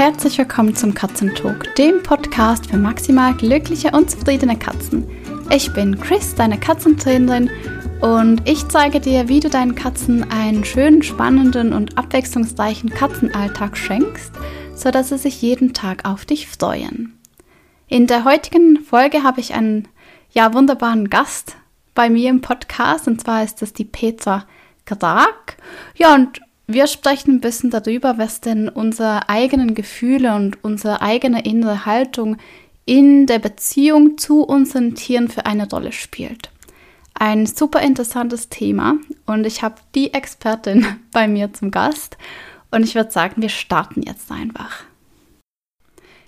Herzlich willkommen zum Katzentalk, dem Podcast für maximal glückliche und zufriedene Katzen. Ich bin Chris, deine Katzentrainerin, und ich zeige dir, wie du deinen Katzen einen schönen, spannenden und abwechslungsreichen Katzenalltag schenkst, sodass sie sich jeden Tag auf dich freuen. In der heutigen Folge habe ich einen ja wunderbaren Gast bei mir im Podcast, und zwar ist das die Petra Grag. Ja, und wir sprechen ein bisschen darüber, was denn unsere eigenen Gefühle und unsere eigene innere Haltung in der Beziehung zu unseren Tieren für eine Rolle spielt. Ein super interessantes Thema und ich habe die Expertin bei mir zum Gast und ich würde sagen, wir starten jetzt einfach.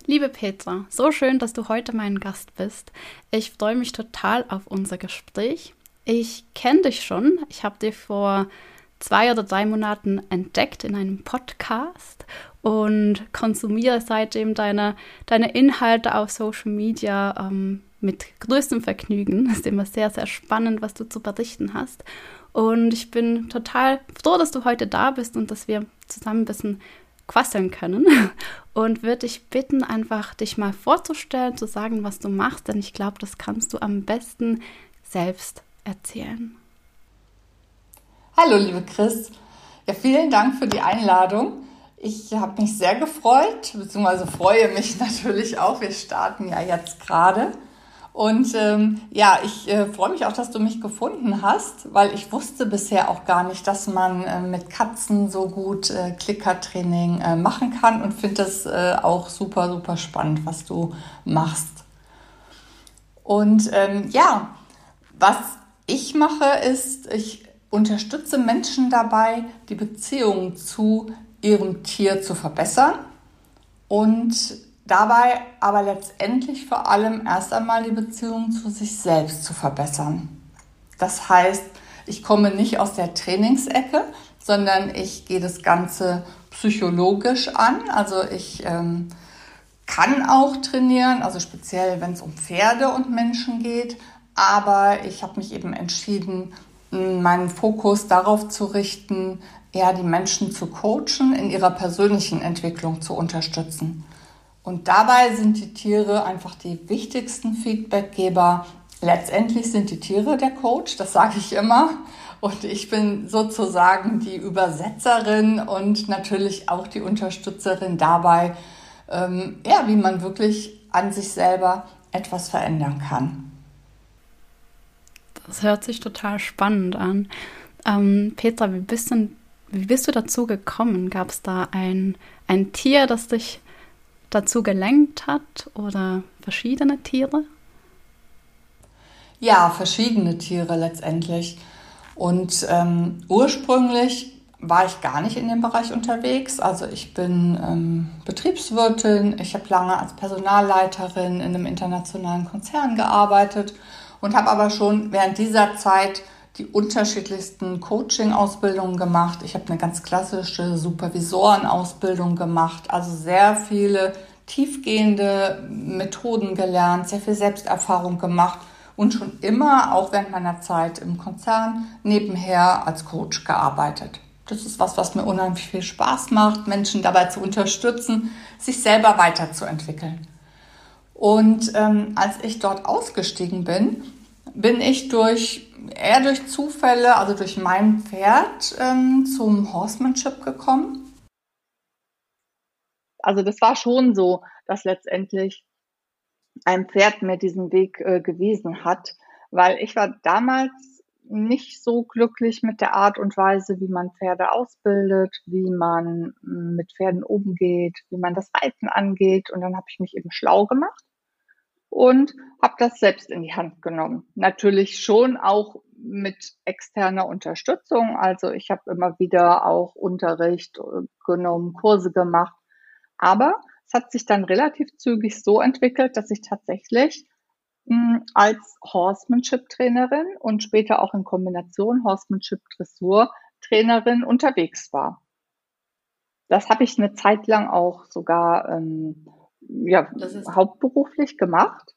Liebe Petra, so schön, dass du heute mein Gast bist. Ich freue mich total auf unser Gespräch. Ich kenne dich schon. Ich habe dir vor zwei oder drei Monaten entdeckt in einem Podcast und konsumiere seitdem deine, deine Inhalte auf Social Media ähm, mit größtem Vergnügen. Ist immer sehr, sehr spannend, was du zu berichten hast. Und ich bin total froh, dass du heute da bist und dass wir zusammen ein bisschen quasseln können. Und würde dich bitten, einfach dich mal vorzustellen, zu sagen, was du machst, denn ich glaube, das kannst du am besten selbst erzählen. Hallo, liebe Chris. Ja, vielen Dank für die Einladung. Ich habe mich sehr gefreut, beziehungsweise freue mich natürlich auch. Wir starten ja jetzt gerade. Und ähm, ja, ich äh, freue mich auch, dass du mich gefunden hast, weil ich wusste bisher auch gar nicht, dass man äh, mit Katzen so gut äh, Klickertraining äh, machen kann und finde das äh, auch super, super spannend, was du machst. Und ähm, ja, was ich mache, ist, ich unterstütze Menschen dabei, die Beziehung zu ihrem Tier zu verbessern und dabei aber letztendlich vor allem erst einmal die Beziehung zu sich selbst zu verbessern. Das heißt, ich komme nicht aus der Trainingsecke, sondern ich gehe das Ganze psychologisch an. Also ich ähm, kann auch trainieren, also speziell wenn es um Pferde und Menschen geht, aber ich habe mich eben entschieden, meinen Fokus darauf zu richten, eher die Menschen zu coachen, in ihrer persönlichen Entwicklung zu unterstützen. Und dabei sind die Tiere einfach die wichtigsten Feedbackgeber. Letztendlich sind die Tiere der Coach, das sage ich immer. Und ich bin sozusagen die Übersetzerin und natürlich auch die Unterstützerin dabei, ähm, ja, wie man wirklich an sich selber etwas verändern kann. Das hört sich total spannend an. Ähm, Petra, wie bist, denn, wie bist du dazu gekommen? Gab es da ein, ein Tier, das dich dazu gelenkt hat oder verschiedene Tiere? Ja, verschiedene Tiere letztendlich. Und ähm, ursprünglich war ich gar nicht in dem Bereich unterwegs. Also ich bin ähm, Betriebswirtin, ich habe lange als Personalleiterin in einem internationalen Konzern gearbeitet und habe aber schon während dieser Zeit die unterschiedlichsten Coaching-Ausbildungen gemacht. Ich habe eine ganz klassische Supervisorenausbildung gemacht, also sehr viele tiefgehende Methoden gelernt, sehr viel Selbsterfahrung gemacht und schon immer, auch während meiner Zeit im Konzern, nebenher als Coach gearbeitet. Das ist was, was mir unheimlich viel Spaß macht, Menschen dabei zu unterstützen, sich selber weiterzuentwickeln. Und ähm, als ich dort ausgestiegen bin, bin ich durch eher durch Zufälle, also durch mein Pferd, ähm, zum Horsemanship gekommen. Also das war schon so, dass letztendlich ein Pferd mir diesen Weg äh, gewiesen hat, weil ich war damals nicht so glücklich mit der Art und Weise, wie man Pferde ausbildet, wie man mm, mit Pferden umgeht, wie man das Reiten angeht. Und dann habe ich mich eben schlau gemacht und habe das selbst in die Hand genommen. Natürlich schon auch mit externer Unterstützung. Also ich habe immer wieder auch Unterricht äh, genommen, Kurse gemacht. Aber es hat sich dann relativ zügig so entwickelt, dass ich tatsächlich hm, als Horsemanship-Trainerin und später auch in Kombination Horsemanship-Dressur-Trainerin unterwegs war. Das habe ich eine Zeit lang auch sogar ähm, ja, hauptberuflich gemacht.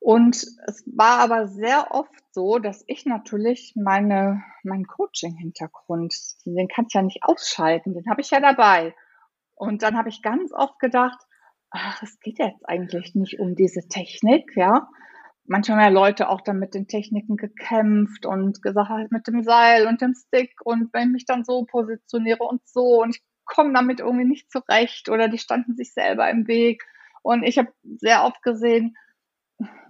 Und es war aber sehr oft so, dass ich natürlich meine, meinen Coaching-Hintergrund, den kann ich ja nicht ausschalten, den habe ich ja dabei. Und dann habe ich ganz oft gedacht, ach, es geht jetzt eigentlich nicht um diese Technik, ja. Manchmal haben ja Leute auch dann mit den Techniken gekämpft und gesagt, halt mit dem Seil und dem Stick und wenn ich mich dann so positioniere und so und ich komme damit irgendwie nicht zurecht oder die standen sich selber im Weg. Und ich habe sehr oft gesehen,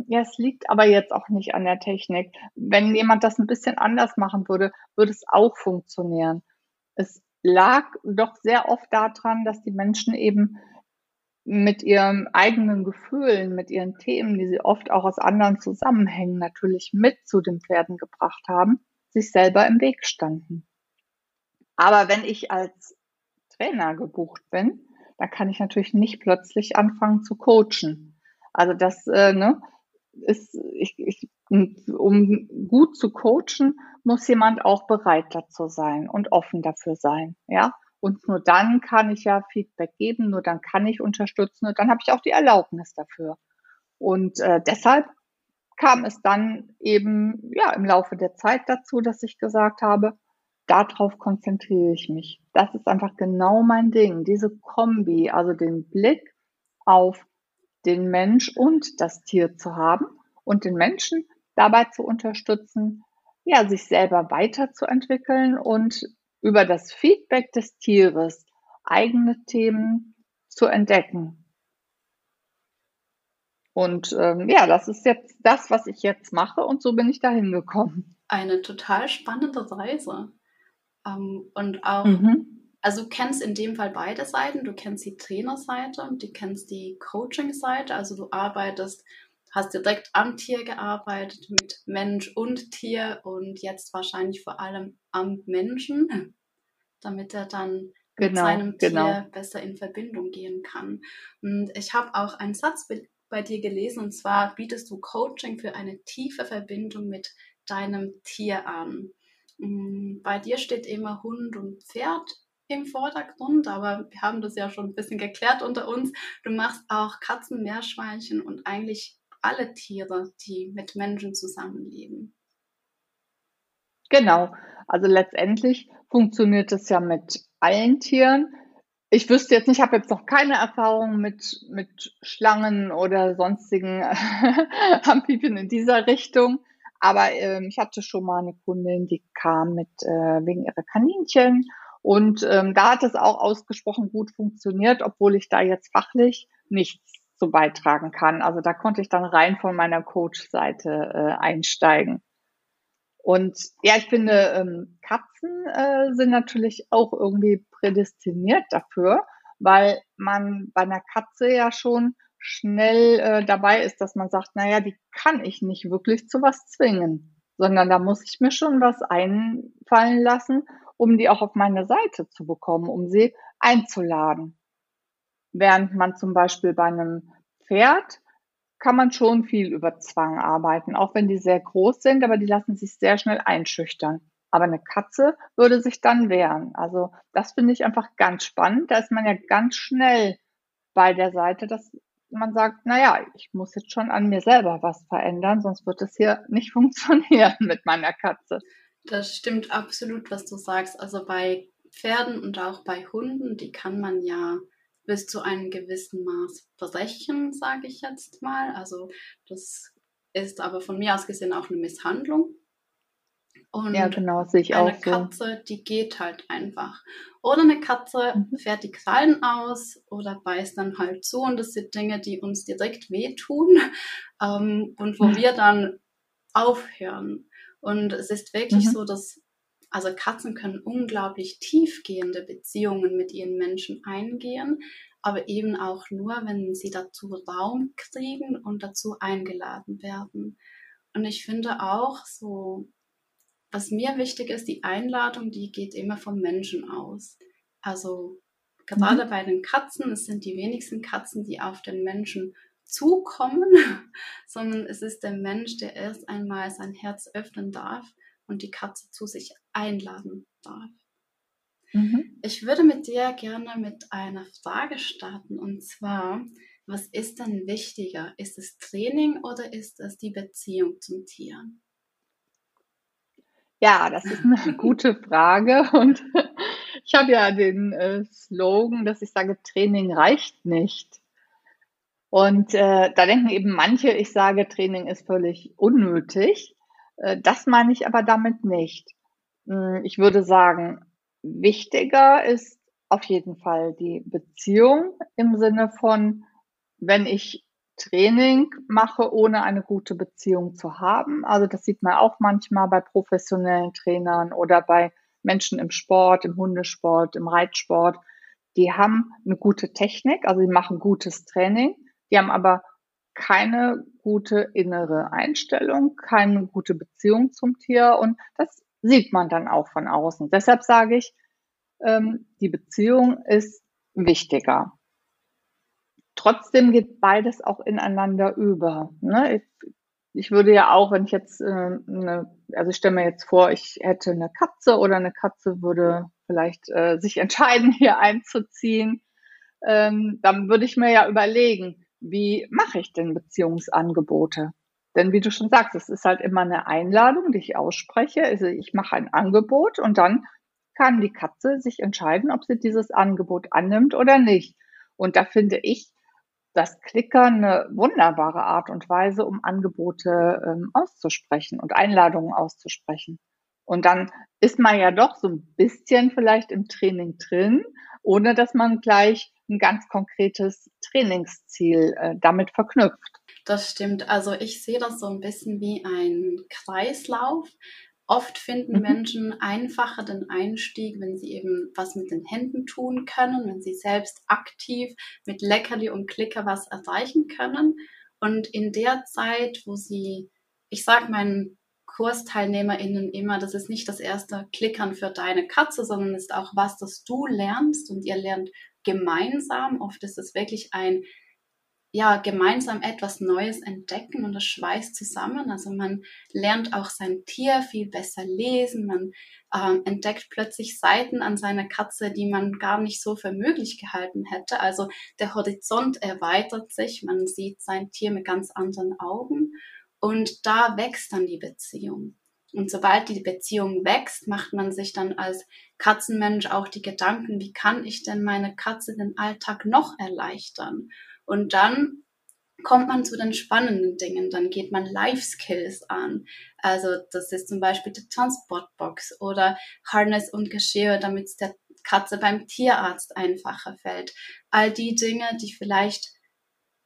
ja, es liegt aber jetzt auch nicht an der Technik. Wenn jemand das ein bisschen anders machen würde, würde es auch funktionieren. Es lag doch sehr oft daran, dass die Menschen eben mit ihren eigenen Gefühlen, mit ihren Themen, die sie oft auch aus anderen Zusammenhängen natürlich mit zu den Pferden gebracht haben, sich selber im Weg standen. Aber wenn ich als Trainer gebucht bin, dann kann ich natürlich nicht plötzlich anfangen zu coachen. Also das äh, ne, ist, ich, ich, um gut zu coachen, muss jemand auch bereit dazu sein und offen dafür sein, ja. Und nur dann kann ich ja Feedback geben, nur dann kann ich unterstützen und dann habe ich auch die Erlaubnis dafür. Und äh, deshalb kam es dann eben ja im Laufe der Zeit dazu, dass ich gesagt habe, darauf konzentriere ich mich. Das ist einfach genau mein Ding, diese Kombi, also den Blick auf den Mensch und das Tier zu haben und den Menschen dabei zu unterstützen, ja, sich selber weiterzuentwickeln und über das Feedback des Tieres eigene Themen zu entdecken. Und ähm, ja, das ist jetzt das, was ich jetzt mache und so bin ich dahin gekommen. Eine total spannende Reise. Ähm, und auch, mhm. also du kennst in dem Fall beide Seiten. Du kennst die Trainerseite und du kennst die Coaching-Seite. Also du arbeitest hast direkt am Tier gearbeitet, mit Mensch und Tier und jetzt wahrscheinlich vor allem am Menschen, damit er dann genau, mit seinem genau. Tier besser in Verbindung gehen kann. Und ich habe auch einen Satz bei dir gelesen und zwar bietest du Coaching für eine tiefe Verbindung mit deinem Tier an. Mm, bei dir steht immer Hund und Pferd im Vordergrund, aber wir haben das ja schon ein bisschen geklärt unter uns. Du machst auch Katzen, Meerschweinchen und eigentlich alle Tiere, die mit Menschen zusammenleben. Genau. Also letztendlich funktioniert es ja mit allen Tieren. Ich wüsste jetzt nicht, ich habe jetzt noch keine Erfahrung mit, mit Schlangen oder sonstigen Amphibien in dieser Richtung. Aber ähm, ich hatte schon mal eine Kundin, die kam mit äh, wegen ihrer Kaninchen. Und ähm, da hat es auch ausgesprochen gut funktioniert, obwohl ich da jetzt fachlich nichts zu beitragen kann. Also da konnte ich dann rein von meiner Coach-Seite äh, einsteigen. Und ja, ich finde, ähm, Katzen äh, sind natürlich auch irgendwie prädestiniert dafür, weil man bei einer Katze ja schon schnell äh, dabei ist, dass man sagt, naja, die kann ich nicht wirklich zu was zwingen, sondern da muss ich mir schon was einfallen lassen, um die auch auf meine Seite zu bekommen, um sie einzuladen. Während man zum Beispiel bei einem Pferd kann man schon viel über Zwang arbeiten, auch wenn die sehr groß sind, aber die lassen sich sehr schnell einschüchtern. Aber eine Katze würde sich dann wehren. Also das finde ich einfach ganz spannend. Da ist man ja ganz schnell bei der Seite, dass man sagt, naja, ich muss jetzt schon an mir selber was verändern, sonst wird es hier nicht funktionieren mit meiner Katze. Das stimmt absolut, was du sagst. Also bei Pferden und auch bei Hunden, die kann man ja bis zu einem gewissen Maß brechen, sage ich jetzt mal. Also das ist aber von mir aus gesehen auch eine Misshandlung. Und ja, genau, sehe ich eine auch. Eine Katze, so. die geht halt einfach. Oder eine Katze mhm. fährt die Krallen aus oder beißt dann halt zu. Und das sind Dinge, die uns direkt wehtun ähm, und wo mhm. wir dann aufhören. Und es ist wirklich mhm. so, dass also Katzen können unglaublich tiefgehende Beziehungen mit ihren Menschen eingehen, aber eben auch nur, wenn sie dazu Raum kriegen und dazu eingeladen werden. Und ich finde auch so, was mir wichtig ist, die Einladung, die geht immer vom Menschen aus. Also gerade mhm. bei den Katzen, es sind die wenigsten Katzen, die auf den Menschen zukommen, sondern es ist der Mensch, der erst einmal sein Herz öffnen darf und die Katze zu sich einladen darf. Mhm. Ich würde mit dir gerne mit einer Frage starten und zwar, was ist denn wichtiger? Ist es Training oder ist es die Beziehung zum Tier? Ja, das ist eine gute Frage und ich habe ja den äh, Slogan, dass ich sage, Training reicht nicht. Und äh, da denken eben manche, ich sage, Training ist völlig unnötig. Äh, das meine ich aber damit nicht. Hm, ich würde sagen, wichtiger ist auf jeden Fall die Beziehung im Sinne von, wenn ich Training mache, ohne eine gute Beziehung zu haben. Also das sieht man auch manchmal bei professionellen Trainern oder bei Menschen im Sport, im Hundesport, im Reitsport. Die haben eine gute Technik, also die machen gutes Training, die haben aber keine gute innere Einstellung, keine gute Beziehung zum Tier und das sieht man dann auch von außen. Deshalb sage ich, ähm, die Beziehung ist wichtiger. Trotzdem geht beides auch ineinander über. Ne? Ich, ich, würde ja auch, wenn ich jetzt, äh, eine, also ich stelle mir jetzt vor, ich hätte eine Katze oder eine Katze würde vielleicht äh, sich entscheiden, hier einzuziehen, ähm, dann würde ich mir ja überlegen, wie mache ich denn Beziehungsangebote? Denn wie du schon sagst, es ist halt immer eine Einladung, die ich ausspreche. Also ich mache ein Angebot und dann kann die Katze sich entscheiden, ob sie dieses Angebot annimmt oder nicht. Und da finde ich das Klickern eine wunderbare Art und Weise, um Angebote ähm, auszusprechen und Einladungen auszusprechen. Und dann ist man ja doch so ein bisschen vielleicht im Training drin, ohne dass man gleich ein ganz konkretes Trainingsziel äh, damit verknüpft. Das stimmt. Also ich sehe das so ein bisschen wie ein Kreislauf. Oft finden mhm. Menschen einfacher den Einstieg, wenn sie eben was mit den Händen tun können, wenn sie selbst aktiv mit Leckerli und Klicker was erreichen können. Und in der Zeit, wo sie, ich sage meinen KursteilnehmerInnen immer, das ist nicht das erste Klickern für deine Katze, sondern ist auch was, das du lernst und ihr lernt gemeinsam. Oft ist es wirklich ein ja, gemeinsam etwas Neues entdecken und das schweißt zusammen. Also man lernt auch sein Tier viel besser lesen, man ähm, entdeckt plötzlich Seiten an seiner Katze, die man gar nicht so für möglich gehalten hätte. Also der Horizont erweitert sich, man sieht sein Tier mit ganz anderen Augen und da wächst dann die Beziehung. Und sobald die Beziehung wächst, macht man sich dann als Katzenmensch auch die Gedanken, wie kann ich denn meine Katze den Alltag noch erleichtern? Und dann kommt man zu den spannenden Dingen. Dann geht man Life Skills an. Also das ist zum Beispiel die Transportbox oder Harness und Geschirr, damit es der Katze beim Tierarzt einfacher fällt. All die Dinge, die vielleicht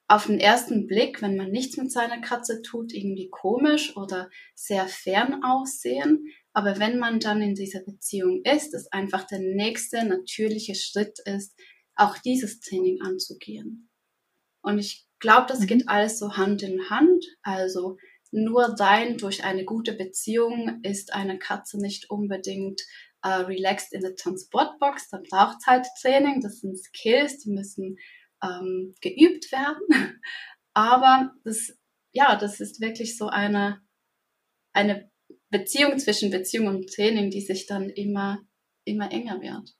auf den ersten Blick, wenn man nichts mit seiner Katze tut, irgendwie komisch oder sehr fern aussehen. Aber wenn man dann in dieser Beziehung ist, es einfach der nächste natürliche Schritt ist, auch dieses Training anzugehen. Und ich glaube, das geht mhm. alles so Hand in Hand. Also nur sein durch eine gute Beziehung ist eine Katze nicht unbedingt äh, relaxed in der Transportbox. Da braucht es halt Training. Das sind Skills, die müssen ähm, geübt werden. Aber das, ja, das ist wirklich so eine, eine Beziehung zwischen Beziehung und Training, die sich dann immer, immer enger wird.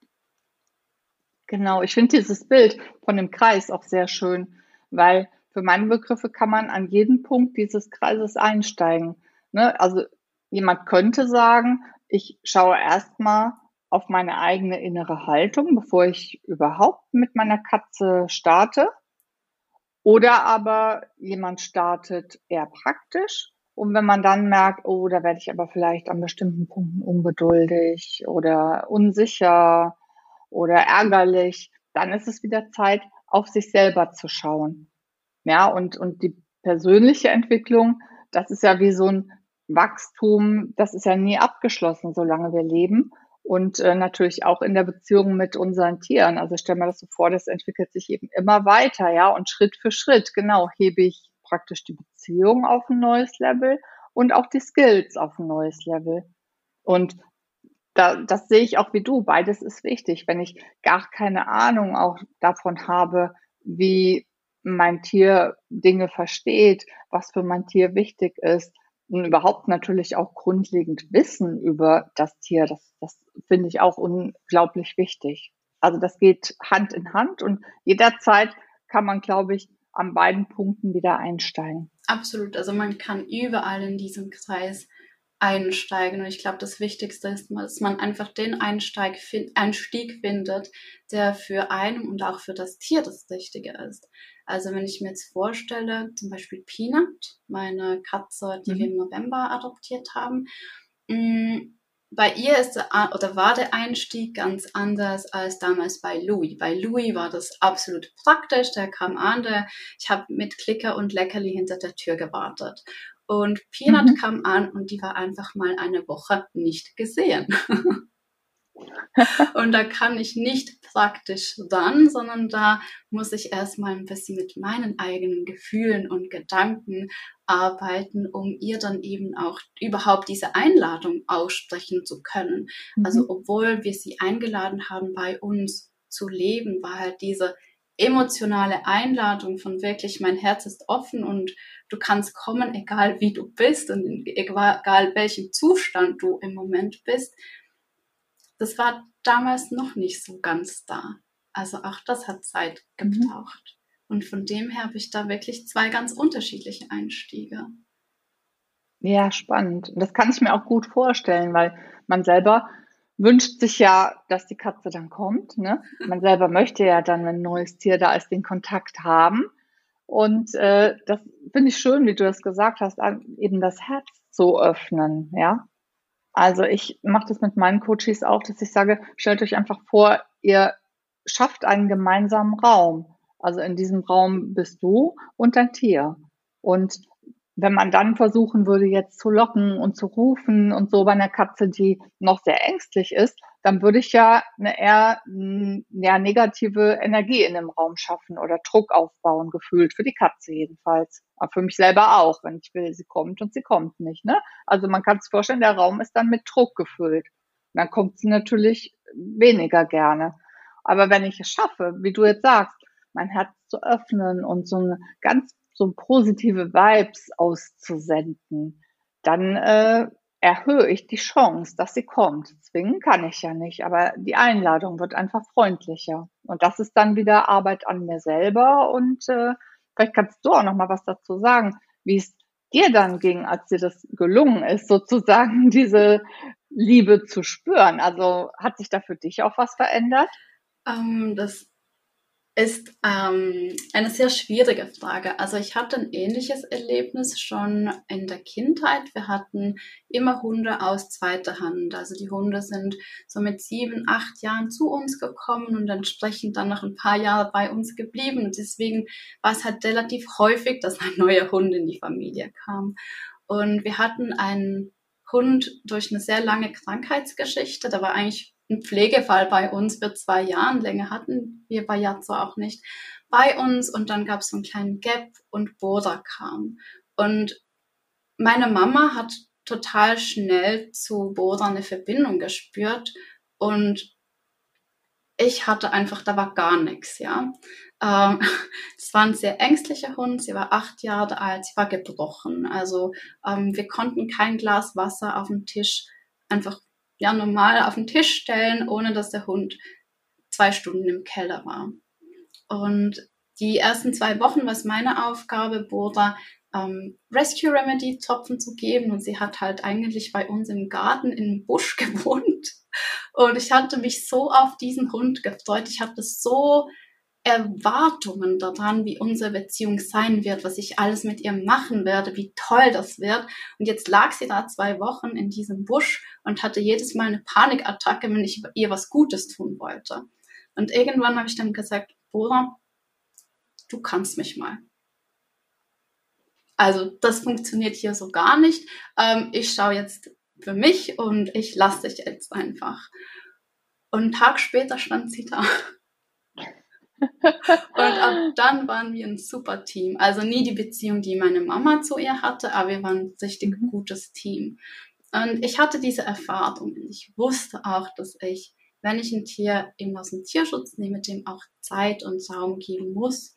Genau, ich finde dieses Bild von dem Kreis auch sehr schön weil für meine Begriffe kann man an jeden Punkt dieses Kreises einsteigen. Ne? Also jemand könnte sagen, ich schaue erstmal auf meine eigene innere Haltung, bevor ich überhaupt mit meiner Katze starte. Oder aber jemand startet eher praktisch. Und wenn man dann merkt, oh, da werde ich aber vielleicht an bestimmten Punkten ungeduldig oder unsicher oder ärgerlich, dann ist es wieder Zeit, auf sich selber zu schauen. Ja, und, und die persönliche Entwicklung, das ist ja wie so ein Wachstum, das ist ja nie abgeschlossen, solange wir leben. Und äh, natürlich auch in der Beziehung mit unseren Tieren. Also ich stelle mir das so vor, das entwickelt sich eben immer weiter, ja. Und Schritt für Schritt, genau, hebe ich praktisch die Beziehung auf ein neues Level und auch die Skills auf ein neues Level. Und da, das sehe ich auch wie du. Beides ist wichtig. Wenn ich gar keine Ahnung auch davon habe, wie mein Tier Dinge versteht, was für mein Tier wichtig ist und überhaupt natürlich auch grundlegend Wissen über das Tier, das, das finde ich auch unglaublich wichtig. Also das geht Hand in Hand und jederzeit kann man, glaube ich, an beiden Punkten wieder einsteigen. Absolut. Also man kann überall in diesem Kreis einsteigen. Und ich glaube, das Wichtigste ist, dass man einfach den Einsteig, Einstieg findet, der für einen und auch für das Tier das Richtige ist. Also wenn ich mir jetzt vorstelle, zum Beispiel Peanut, meine Katze, die mhm. wir im November adoptiert haben, mm, bei ihr ist der, oder war der Einstieg ganz anders als damals bei Louis. Bei Louis war das absolut praktisch. Der kam an, der, ich habe mit Klicker und Leckerli hinter der Tür gewartet. Und Peanut mhm. kam an und die war einfach mal eine Woche nicht gesehen. und da kann ich nicht praktisch dann, sondern da muss ich erstmal ein bisschen mit meinen eigenen Gefühlen und Gedanken arbeiten, um ihr dann eben auch überhaupt diese Einladung aussprechen zu können. Mhm. Also obwohl wir sie eingeladen haben, bei uns zu leben, war halt diese emotionale Einladung von wirklich, mein Herz ist offen und du kannst kommen, egal wie du bist und egal welchem Zustand du im Moment bist. Das war damals noch nicht so ganz da. Also auch das hat Zeit mhm. gebraucht. Mhm. Und von dem her habe ich da wirklich zwei ganz unterschiedliche Einstiege. Ja, spannend. Und das kann ich mir auch gut vorstellen, weil man selber wünscht sich ja, dass die Katze dann kommt. Ne? Man selber möchte ja dann, wenn ein neues Tier da ist, den Kontakt haben. Und äh, das finde ich schön, wie du das gesagt hast, eben das Herz zu öffnen, ja. Also ich mache das mit meinen Coaches auch, dass ich sage, stellt euch einfach vor, ihr schafft einen gemeinsamen Raum. Also in diesem Raum bist du und dein Tier. Und wenn man dann versuchen würde, jetzt zu locken und zu rufen und so bei einer Katze, die noch sehr ängstlich ist, dann würde ich ja eine eher ja, negative Energie in dem Raum schaffen oder Druck aufbauen, gefühlt, für die Katze jedenfalls. Aber für mich selber auch, wenn ich will, sie kommt und sie kommt nicht. Ne? Also man kann sich vorstellen, der Raum ist dann mit Druck gefüllt. Und dann kommt sie natürlich weniger gerne. Aber wenn ich es schaffe, wie du jetzt sagst, mein Herz zu öffnen und so eine ganz so positive Vibes auszusenden, dann äh, erhöhe ich die Chance, dass sie kommt. Zwingen kann ich ja nicht, aber die Einladung wird einfach freundlicher. Und das ist dann wieder Arbeit an mir selber. Und äh, vielleicht kannst du auch noch mal was dazu sagen, wie es dir dann ging, als dir das gelungen ist, sozusagen diese Liebe zu spüren. Also hat sich da für dich auch was verändert? Ähm, das ist ähm, eine sehr schwierige Frage. Also ich hatte ein ähnliches Erlebnis schon in der Kindheit. Wir hatten immer Hunde aus zweiter Hand. Also die Hunde sind so mit sieben, acht Jahren zu uns gekommen und entsprechend dann noch ein paar Jahre bei uns geblieben. Und deswegen war es halt relativ häufig, dass ein neuer Hund in die Familie kam. Und wir hatten einen Hund durch eine sehr lange Krankheitsgeschichte. Da war eigentlich ein Pflegefall bei uns für zwei Jahren. Länger hatten wir bei Yazzo auch nicht bei uns. Und dann gab es so einen kleinen Gap und Boda kam. Und meine Mama hat total schnell zu Boda eine Verbindung gespürt. Und ich hatte einfach, da war gar nichts, ja. Ähm, es war ein sehr ängstlicher Hund, sie war acht Jahre alt, sie war gebrochen. Also ähm, wir konnten kein Glas Wasser auf dem Tisch einfach ja normal auf den Tisch stellen, ohne dass der Hund zwei Stunden im Keller war. Und die ersten zwei Wochen war es meine Aufgabe, Boda ähm, Rescue Remedy Tropfen zu geben und sie hat halt eigentlich bei uns im Garten im Busch gewohnt und ich hatte mich so auf diesen Hund gefreut. Ich hatte so Erwartungen daran, wie unsere Beziehung sein wird, was ich alles mit ihr machen werde, wie toll das wird. Und jetzt lag sie da zwei Wochen in diesem Busch und hatte jedes Mal eine Panikattacke, wenn ich ihr was Gutes tun wollte. Und irgendwann habe ich dann gesagt, Bora, du kannst mich mal. Also das funktioniert hier so gar nicht. Ähm, ich schaue jetzt für mich und ich lasse dich jetzt einfach. Und einen Tag später stand sie da und ab dann waren wir ein super Team. Also nie die Beziehung, die meine Mama zu ihr hatte, aber wir waren ein richtig mhm. gutes Team. Und ich hatte diese Erfahrungen. Ich wusste auch, dass ich, wenn ich ein Tier eben aus dem Tierschutz nehme, dem auch Zeit und Raum geben muss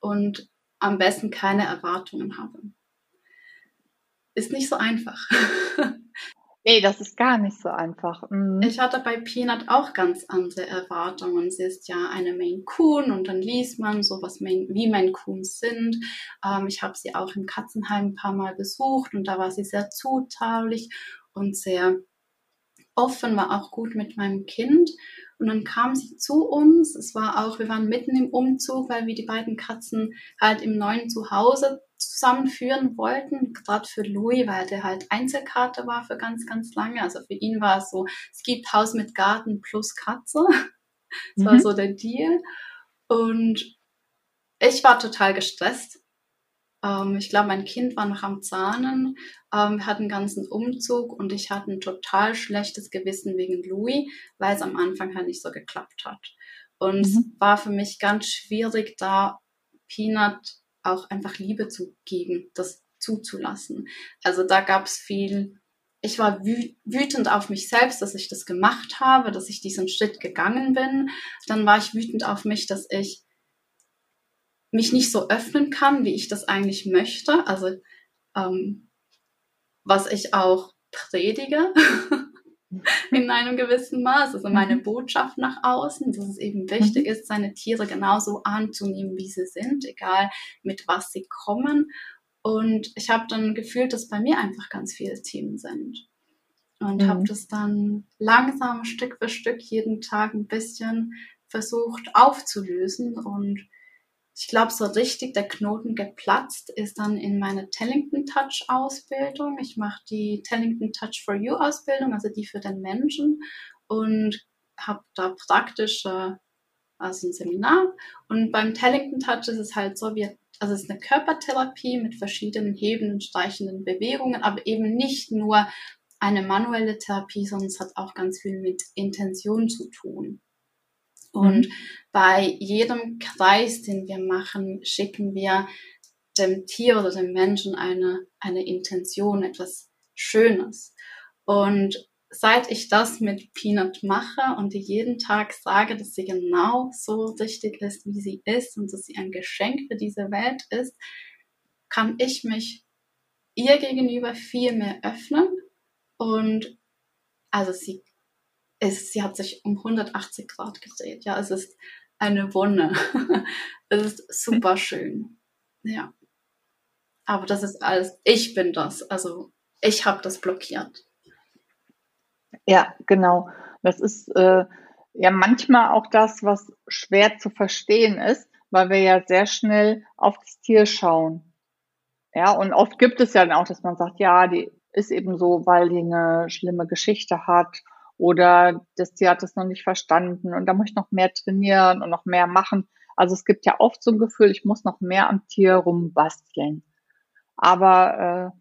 und am besten keine Erwartungen habe. Ist nicht so einfach. Nee, das ist gar nicht so einfach. Mhm. Ich hatte bei Peanut auch ganz andere Erwartungen. Sie ist ja eine Maine Coon und dann liest man so, was Maine, wie Maine Coons sind. Ähm, ich habe sie auch im Katzenheim ein paar Mal besucht und da war sie sehr zutraulich und sehr offen, war auch gut mit meinem Kind. Und dann kam sie zu uns. Es war auch, wir waren mitten im Umzug, weil wir die beiden Katzen halt im neuen Zuhause zusammenführen wollten. Gerade für Louis, weil der halt Einzelkarte war für ganz, ganz lange. Also für ihn war es so, es gibt Haus mit Garten plus Katze. Das mhm. war so der Deal. Und ich war total gestresst. Ähm, ich glaube, mein Kind war noch am Zahnen. Ähm, wir hatten einen ganzen Umzug und ich hatte ein total schlechtes Gewissen wegen Louis, weil es am Anfang halt nicht so geklappt hat. Und mhm. es war für mich ganz schwierig, da Peanut auch einfach Liebe zu geben, das zuzulassen. Also da gab es viel, ich war wütend auf mich selbst, dass ich das gemacht habe, dass ich diesen Schritt gegangen bin. Dann war ich wütend auf mich, dass ich mich nicht so öffnen kann, wie ich das eigentlich möchte. Also ähm, was ich auch predige in einem gewissen Maß, also meine mhm. Botschaft nach außen, dass es eben wichtig mhm. ist, seine Tiere genauso anzunehmen, wie sie sind, egal mit was sie kommen. Und ich habe dann gefühlt, dass bei mir einfach ganz viele Themen sind. Und mhm. habe das dann langsam Stück für Stück jeden Tag ein bisschen versucht aufzulösen und ich glaube, so richtig der Knoten geplatzt ist dann in meine Tellington Touch Ausbildung. Ich mache die Tellington Touch for You Ausbildung, also die für den Menschen und habe da praktische, also ein Seminar. Und beim Tellington Touch ist es halt so, wie, also es ist eine Körpertherapie mit verschiedenen hebenden, streichenden Bewegungen, aber eben nicht nur eine manuelle Therapie, sondern es hat auch ganz viel mit Intention zu tun. Und mhm. bei jedem Kreis, den wir machen, schicken wir dem Tier oder dem Menschen eine, eine Intention, etwas Schönes. Und seit ich das mit Peanut mache und ihr jeden Tag sage, dass sie genau so richtig ist, wie sie ist und dass sie ein Geschenk für diese Welt ist, kann ich mich ihr gegenüber viel mehr öffnen und also sie es, sie hat sich um 180 Grad gedreht. Ja, es ist eine Wonne. es ist super schön. Ja. Aber das ist alles, ich bin das. Also ich habe das blockiert. Ja, genau. Das ist äh, ja manchmal auch das, was schwer zu verstehen ist, weil wir ja sehr schnell auf das Tier schauen. Ja, und oft gibt es ja dann auch, dass man sagt, ja, die ist eben so, weil die eine schlimme Geschichte hat oder das Tier hat es noch nicht verstanden und da muss ich noch mehr trainieren und noch mehr machen. Also es gibt ja oft so ein Gefühl, ich muss noch mehr am Tier rumbasteln. Aber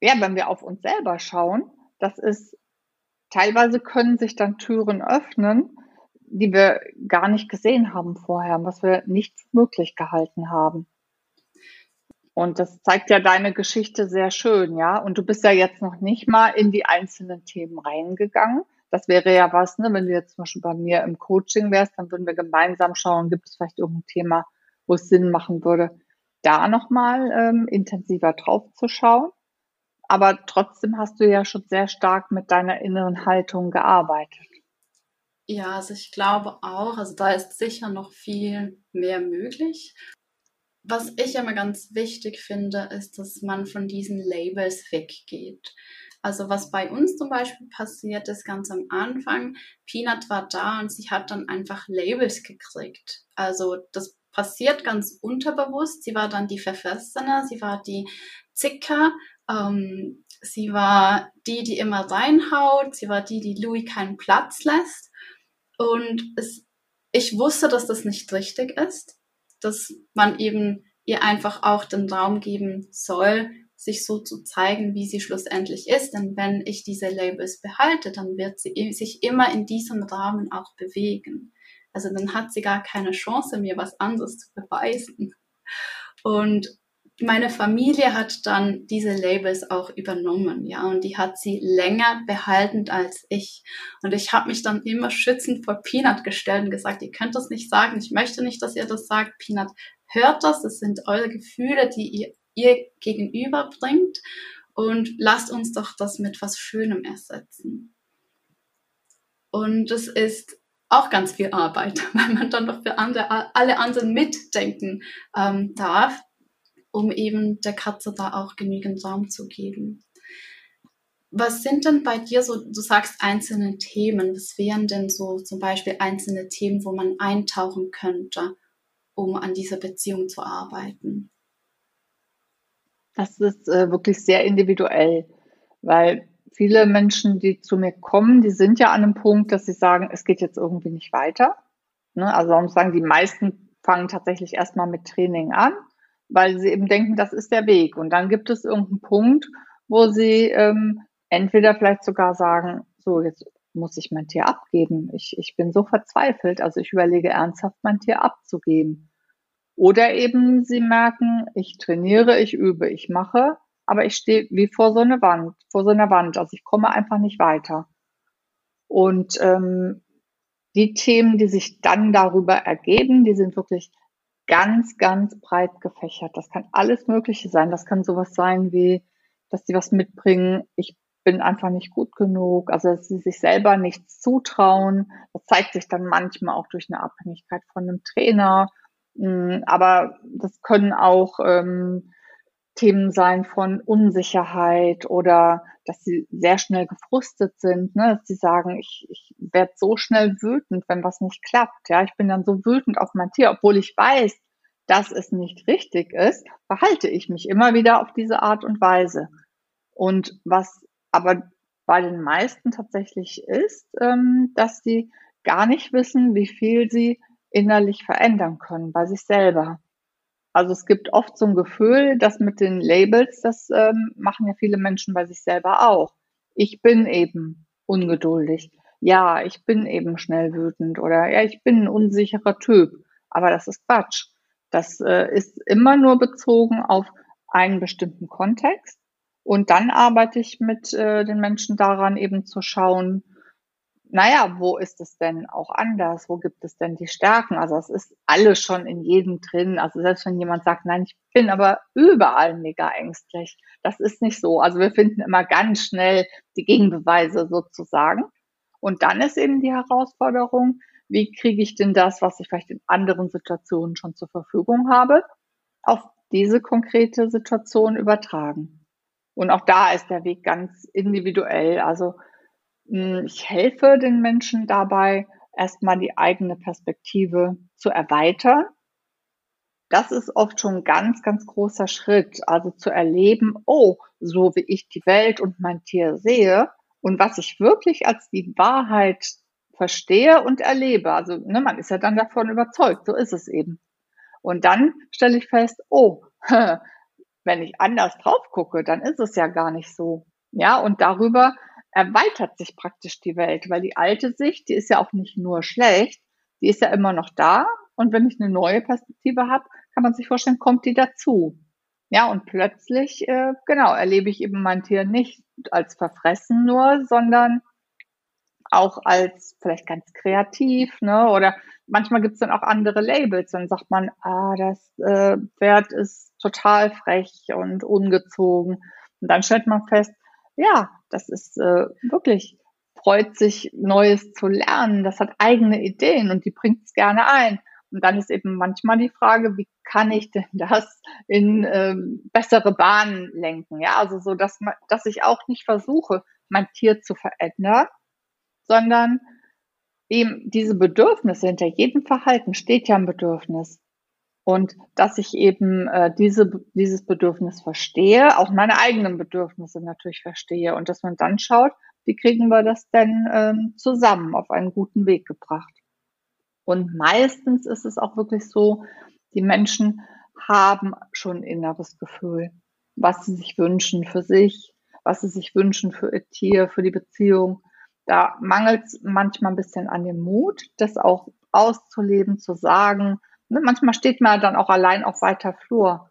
äh, ja, wenn wir auf uns selber schauen, das ist teilweise können sich dann Türen öffnen, die wir gar nicht gesehen haben vorher, was wir nicht möglich gehalten haben. Und das zeigt ja deine Geschichte sehr schön, ja. Und du bist ja jetzt noch nicht mal in die einzelnen Themen reingegangen. Das wäre ja was, ne, wenn du jetzt zum Beispiel bei mir im Coaching wärst, dann würden wir gemeinsam schauen, gibt es vielleicht irgendein Thema, wo es Sinn machen würde, da nochmal ähm, intensiver drauf zu schauen. Aber trotzdem hast du ja schon sehr stark mit deiner inneren Haltung gearbeitet. Ja, also ich glaube auch, also da ist sicher noch viel mehr möglich. Was ich immer ganz wichtig finde, ist, dass man von diesen Labels weggeht. Also was bei uns zum Beispiel passiert ist ganz am Anfang, Peanut war da und sie hat dann einfach Labels gekriegt. Also das passiert ganz unterbewusst. Sie war dann die Verfessene, sie war die Zicker, ähm, sie war die, die immer reinhaut, sie war die, die Louis keinen Platz lässt. Und es, ich wusste, dass das nicht richtig ist dass man eben ihr einfach auch den Raum geben soll, sich so zu zeigen, wie sie schlussendlich ist. Denn wenn ich diese Labels behalte, dann wird sie sich immer in diesem Rahmen auch bewegen. Also dann hat sie gar keine Chance, mir was anderes zu beweisen. Und meine Familie hat dann diese Labels auch übernommen, ja, und die hat sie länger behalten als ich. Und ich habe mich dann immer schützend vor Peanut gestellt und gesagt, ihr könnt das nicht sagen, ich möchte nicht, dass ihr das sagt. Peanut hört das, das sind eure Gefühle, die ihr ihr gegenüber und lasst uns doch das mit was Schönem ersetzen. Und es ist auch ganz viel Arbeit, weil man dann doch für andere, alle anderen mitdenken ähm, darf, um eben der Katze da auch genügend Raum zu geben. Was sind denn bei dir so, du sagst einzelne Themen, was wären denn so zum Beispiel einzelne Themen, wo man eintauchen könnte, um an dieser Beziehung zu arbeiten? Das ist äh, wirklich sehr individuell, weil viele Menschen, die zu mir kommen, die sind ja an einem Punkt, dass sie sagen, es geht jetzt irgendwie nicht weiter. Ne? Also sagen die meisten fangen tatsächlich erstmal mit Training an, weil sie eben denken, das ist der Weg. Und dann gibt es irgendeinen Punkt, wo sie ähm, entweder vielleicht sogar sagen, so jetzt muss ich mein Tier abgeben. Ich, ich bin so verzweifelt, also ich überlege ernsthaft, mein Tier abzugeben. Oder eben sie merken, ich trainiere, ich übe, ich mache, aber ich stehe wie vor so einer Wand, vor so einer Wand. Also ich komme einfach nicht weiter. Und ähm, die Themen, die sich dann darüber ergeben, die sind wirklich ganz, ganz breit gefächert. Das kann alles Mögliche sein. Das kann sowas sein wie, dass sie was mitbringen. Ich bin einfach nicht gut genug. Also, dass sie sich selber nichts zutrauen. Das zeigt sich dann manchmal auch durch eine Abhängigkeit von einem Trainer Mm, aber das können auch ähm, Themen sein von Unsicherheit oder dass sie sehr schnell gefrustet sind, ne? dass sie sagen, ich, ich werde so schnell wütend, wenn was nicht klappt. Ja, ich bin dann so wütend auf mein Tier, obwohl ich weiß, dass es nicht richtig ist, verhalte ich mich immer wieder auf diese Art und Weise. Und was aber bei den meisten tatsächlich ist, ähm, dass sie gar nicht wissen, wie viel sie innerlich verändern können bei sich selber. Also es gibt oft so ein Gefühl, dass mit den Labels, das ähm, machen ja viele Menschen bei sich selber auch. Ich bin eben ungeduldig. Ja, ich bin eben schnell wütend oder ja, ich bin ein unsicherer Typ. Aber das ist Quatsch. Das äh, ist immer nur bezogen auf einen bestimmten Kontext. Und dann arbeite ich mit äh, den Menschen daran, eben zu schauen, naja, wo ist es denn auch anders? Wo gibt es denn die Stärken? Also es ist alles schon in jedem drin. Also selbst wenn jemand sagt, nein, ich bin aber überall mega ängstlich, das ist nicht so. Also wir finden immer ganz schnell die Gegenbeweise sozusagen. Und dann ist eben die Herausforderung, wie kriege ich denn das, was ich vielleicht in anderen Situationen schon zur Verfügung habe, auf diese konkrete Situation übertragen. Und auch da ist der Weg ganz individuell. Also ich helfe den Menschen dabei, erstmal die eigene Perspektive zu erweitern. Das ist oft schon ein ganz, ganz großer Schritt. Also zu erleben, oh, so wie ich die Welt und mein Tier sehe und was ich wirklich als die Wahrheit verstehe und erlebe. Also ne, man ist ja dann davon überzeugt, so ist es eben. Und dann stelle ich fest, oh, wenn ich anders drauf gucke, dann ist es ja gar nicht so. Ja, und darüber erweitert sich praktisch die Welt, weil die alte Sicht, die ist ja auch nicht nur schlecht, die ist ja immer noch da. Und wenn ich eine neue Perspektive habe, kann man sich vorstellen, kommt die dazu. Ja, und plötzlich, äh, genau, erlebe ich eben mein Tier nicht als verfressen nur, sondern auch als vielleicht ganz kreativ, ne? Oder manchmal gibt's dann auch andere Labels. Dann sagt man, ah, das äh, Pferd ist total frech und ungezogen. Und dann stellt man fest, ja, das ist äh, wirklich, freut sich, Neues zu lernen. Das hat eigene Ideen und die bringt es gerne ein. Und dann ist eben manchmal die Frage, wie kann ich denn das in ähm, bessere Bahnen lenken? Ja, also so, dass, man, dass ich auch nicht versuche, mein Tier zu verändern, sondern eben diese Bedürfnisse hinter jedem Verhalten steht ja ein Bedürfnis. Und dass ich eben äh, diese, dieses Bedürfnis verstehe, auch meine eigenen Bedürfnisse natürlich verstehe und dass man dann schaut, wie kriegen wir das denn ähm, zusammen auf einen guten Weg gebracht. Und meistens ist es auch wirklich so, die Menschen haben schon ein inneres Gefühl, was sie sich wünschen für sich, was sie sich wünschen für ihr Tier, für die Beziehung. Da mangelt es manchmal ein bisschen an dem Mut, das auch auszuleben, zu sagen, Ne, manchmal steht man dann auch allein auf weiter Flur,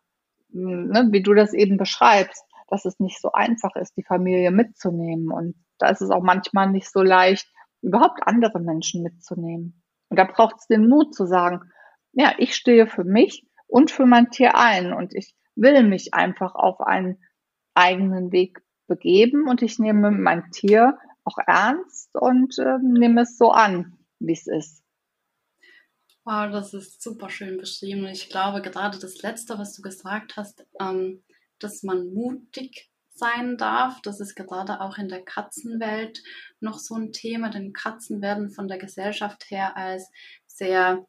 hm, ne, wie du das eben beschreibst, dass es nicht so einfach ist, die Familie mitzunehmen. Und da ist es auch manchmal nicht so leicht, überhaupt andere Menschen mitzunehmen. Und da braucht es den Mut zu sagen, ja, ich stehe für mich und für mein Tier ein und ich will mich einfach auf ein eigenen Weg begeben und ich nehme mein Tier auch ernst und äh, nehme es so an, wie es ist. Wow, das ist super schön beschrieben. Ich glaube, gerade das Letzte, was du gesagt hast, ähm, dass man mutig sein darf, das ist gerade auch in der Katzenwelt noch so ein Thema, denn Katzen werden von der Gesellschaft her als sehr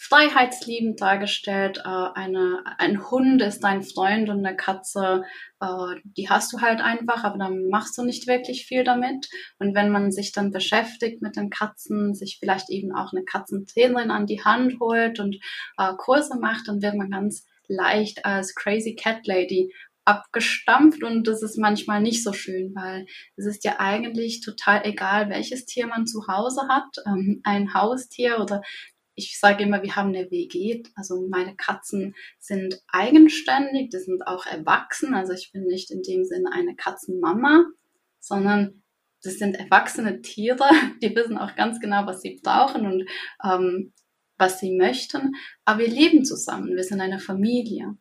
freiheitsliebend dargestellt. Äh, eine, ein Hund ist dein Freund und eine Katze, äh, die hast du halt einfach, aber dann machst du nicht wirklich viel damit. Und wenn man sich dann beschäftigt mit den Katzen, sich vielleicht eben auch eine Katzentrainerin an die Hand holt und äh, Kurse macht, dann wird man ganz leicht als Crazy Cat Lady abgestampft und das ist manchmal nicht so schön, weil es ist ja eigentlich total egal, welches Tier man zu Hause hat, ähm, ein Haustier oder ich sage immer, wir haben eine WG. Also meine Katzen sind eigenständig, die sind auch erwachsen. Also ich bin nicht in dem Sinne eine Katzenmama, sondern das sind erwachsene Tiere, die wissen auch ganz genau, was sie brauchen und ähm, was sie möchten. Aber wir leben zusammen, wir sind eine Familie.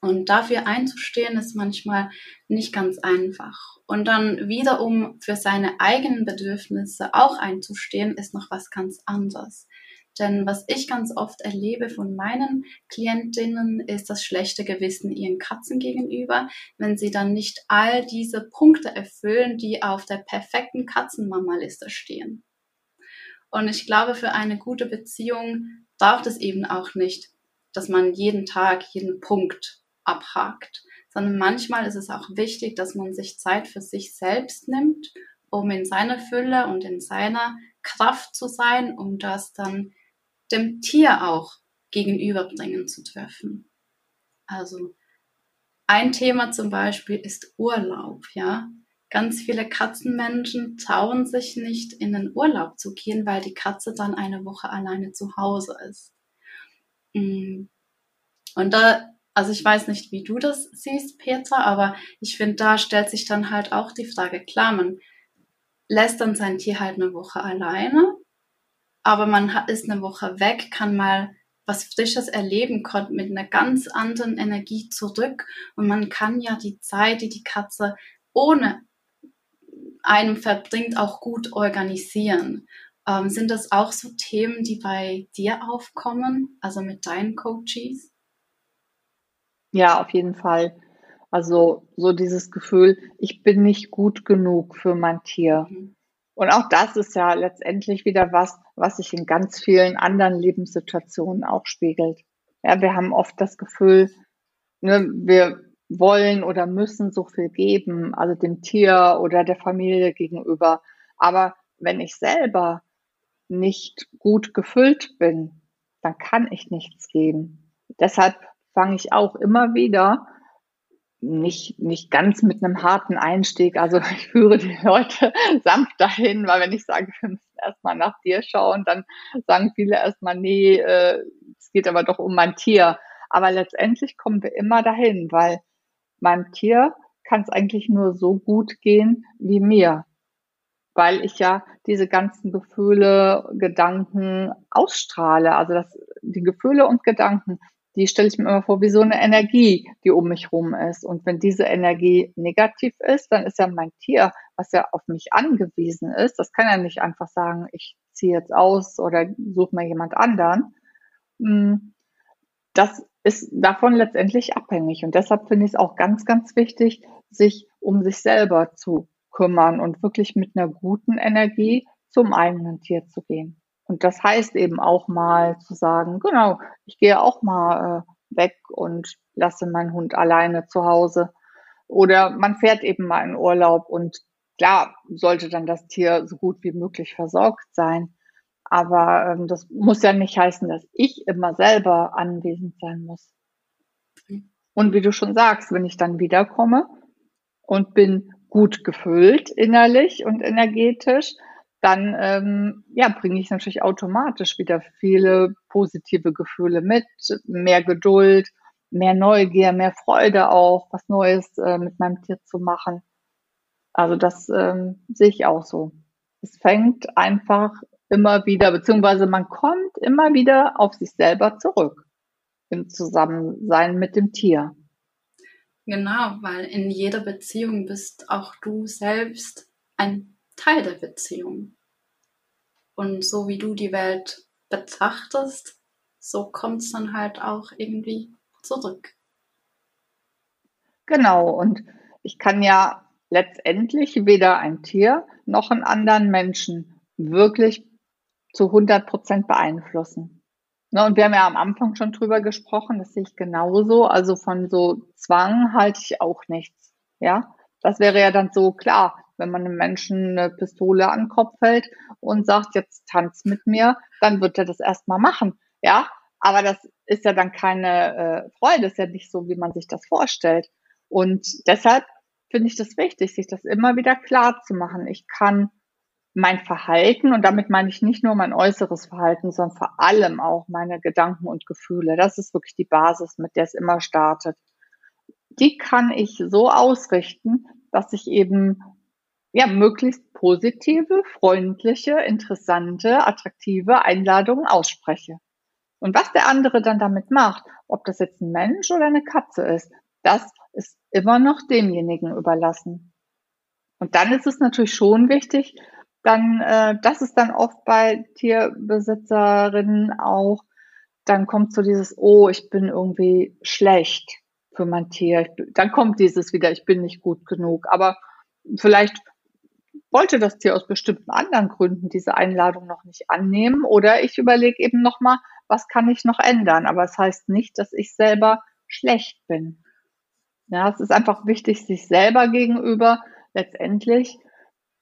Und dafür einzustehen ist manchmal nicht ganz einfach. Und dann wiederum für seine eigenen Bedürfnisse auch einzustehen, ist noch was ganz anderes. Denn was ich ganz oft erlebe von meinen Klientinnen, ist das schlechte Gewissen ihren Katzen gegenüber, wenn sie dann nicht all diese Punkte erfüllen, die auf der perfekten Katzenmama-Liste stehen. Und ich glaube, für eine gute Beziehung darf es eben auch nicht, dass man jeden Tag jeden Punkt abhakt, sondern manchmal ist es auch wichtig, dass man sich Zeit für sich selbst nimmt, um in seiner Fülle und in seiner Kraft zu sein, um das dann dem Tier auch gegenüberbringen zu dürfen. Also ein Thema zum Beispiel ist Urlaub, ja. Ganz viele Katzenmenschen trauen sich nicht in den Urlaub zu gehen, weil die Katze dann eine Woche alleine zu Hause ist. Mm. Und da, also ich weiß nicht, wie du das siehst, Petra, aber ich finde, da stellt sich dann halt auch die Frage, klar, man lässt dann sein Tier halt eine Woche alleine aber man ist eine Woche weg, kann mal was Frisches erleben, kommt mit einer ganz anderen Energie zurück und man kann ja die Zeit, die die Katze ohne einem verbringt, auch gut organisieren. Ähm, sind das auch so Themen, die bei dir aufkommen, also mit deinen Coaches? Ja, auf jeden Fall. Also so dieses Gefühl, ich bin nicht gut genug für mein Tier. Mhm. Und auch das ist ja letztendlich wieder was, was sich in ganz vielen anderen Lebenssituationen auch spiegelt. Ja, wir haben oft das Gefühl, ne, wir wollen oder müssen so viel geben, also dem Tier oder der Familie gegenüber. Aber wenn ich selber nicht gut gefüllt bin, dann kann ich nichts geben. Deshalb fange ich auch immer wieder nicht, nicht ganz mit einem harten Einstieg. Also ich führe die Leute sanft dahin, weil wenn ich sage, wir müssen erstmal nach dir schauen, dann sagen viele erstmal, nee, äh, es geht aber doch um mein Tier. Aber letztendlich kommen wir immer dahin, weil meinem Tier kann es eigentlich nur so gut gehen wie mir. Weil ich ja diese ganzen Gefühle, Gedanken ausstrahle. Also das, die Gefühle und Gedanken, die stelle ich mir immer vor wie so eine Energie, die um mich rum ist. Und wenn diese Energie negativ ist, dann ist ja mein Tier, was ja auf mich angewiesen ist, das kann ja nicht einfach sagen, ich ziehe jetzt aus oder suche mal jemand anderen. Hm, das ist davon letztendlich abhängig. Und deshalb finde ich es auch ganz, ganz wichtig, sich um sich selber zu kümmern und wirklich mit einer guten Energie zum eigenen Tier zu gehen. Und das heißt eben auch mal zu sagen, genau, ich gehe auch mal äh, weg und lasse meinen Hund alleine zu Hause. Oder man fährt eben mal in Urlaub und klar sollte dann das Tier so gut wie möglich versorgt sein. Aber ähm, das muss ja nicht heißen, dass ich immer selber anwesend sein muss. Und wie du schon sagst, wenn ich dann wiederkomme und bin gut gefüllt innerlich und energetisch, dann ähm, ja, bringe ich natürlich automatisch wieder viele positive Gefühle mit, mehr Geduld, mehr Neugier, mehr Freude auch, was Neues äh, mit meinem Tier zu machen. Also das ähm, sehe ich auch so. Es fängt einfach immer wieder, beziehungsweise man kommt immer wieder auf sich selber zurück im Zusammensein mit dem Tier. Genau, weil in jeder Beziehung bist auch du selbst ein Teil der Beziehung. Und so wie du die Welt betrachtest, so kommt es dann halt auch irgendwie zurück. Genau, und ich kann ja letztendlich weder ein Tier noch einen anderen Menschen wirklich zu 100 Prozent beeinflussen. Ne, und wir haben ja am Anfang schon drüber gesprochen, das sehe ich genauso. Also von so Zwang halte ich auch nichts. Ja, das wäre ja dann so klar, wenn man einem Menschen eine Pistole an den Kopf hält und sagt, jetzt tanz mit mir, dann wird er das erstmal machen. Ja, aber das ist ja dann keine äh, Freude, ist ja nicht so, wie man sich das vorstellt. Und deshalb finde ich das wichtig, sich das immer wieder klar zu machen. Ich kann mein Verhalten, und damit meine ich nicht nur mein äußeres Verhalten, sondern vor allem auch meine Gedanken und Gefühle. Das ist wirklich die Basis, mit der es immer startet. Die kann ich so ausrichten, dass ich eben ja möglichst positive, freundliche, interessante, attraktive Einladungen ausspreche. Und was der andere dann damit macht, ob das jetzt ein Mensch oder eine Katze ist, das ist immer noch demjenigen überlassen. Und dann ist es natürlich schon wichtig, dann, äh, das ist dann oft bei Tierbesitzerinnen auch, dann kommt so dieses, oh, ich bin irgendwie schlecht für mein Tier. Ich, dann kommt dieses wieder, ich bin nicht gut genug. Aber vielleicht wollte das Tier aus bestimmten anderen Gründen diese Einladung noch nicht annehmen oder ich überlege eben nochmal, was kann ich noch ändern. Aber es das heißt nicht, dass ich selber schlecht bin. Ja, es ist einfach wichtig, sich selber gegenüber letztendlich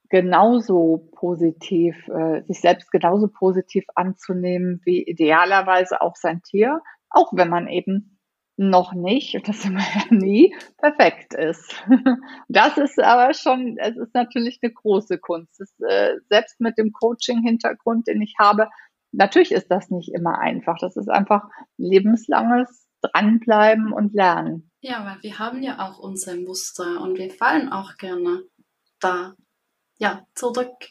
genauso positiv, äh, sich selbst genauso positiv anzunehmen wie idealerweise auch sein Tier, auch wenn man eben noch nicht, und das wir ja nie, perfekt ist. Das ist aber schon, es ist natürlich eine große Kunst. Das, äh, selbst mit dem Coaching-Hintergrund, den ich habe, natürlich ist das nicht immer einfach. Das ist einfach lebenslanges Dranbleiben und Lernen. Ja, weil wir haben ja auch unsere Muster und wir fallen auch gerne da ja, zurück.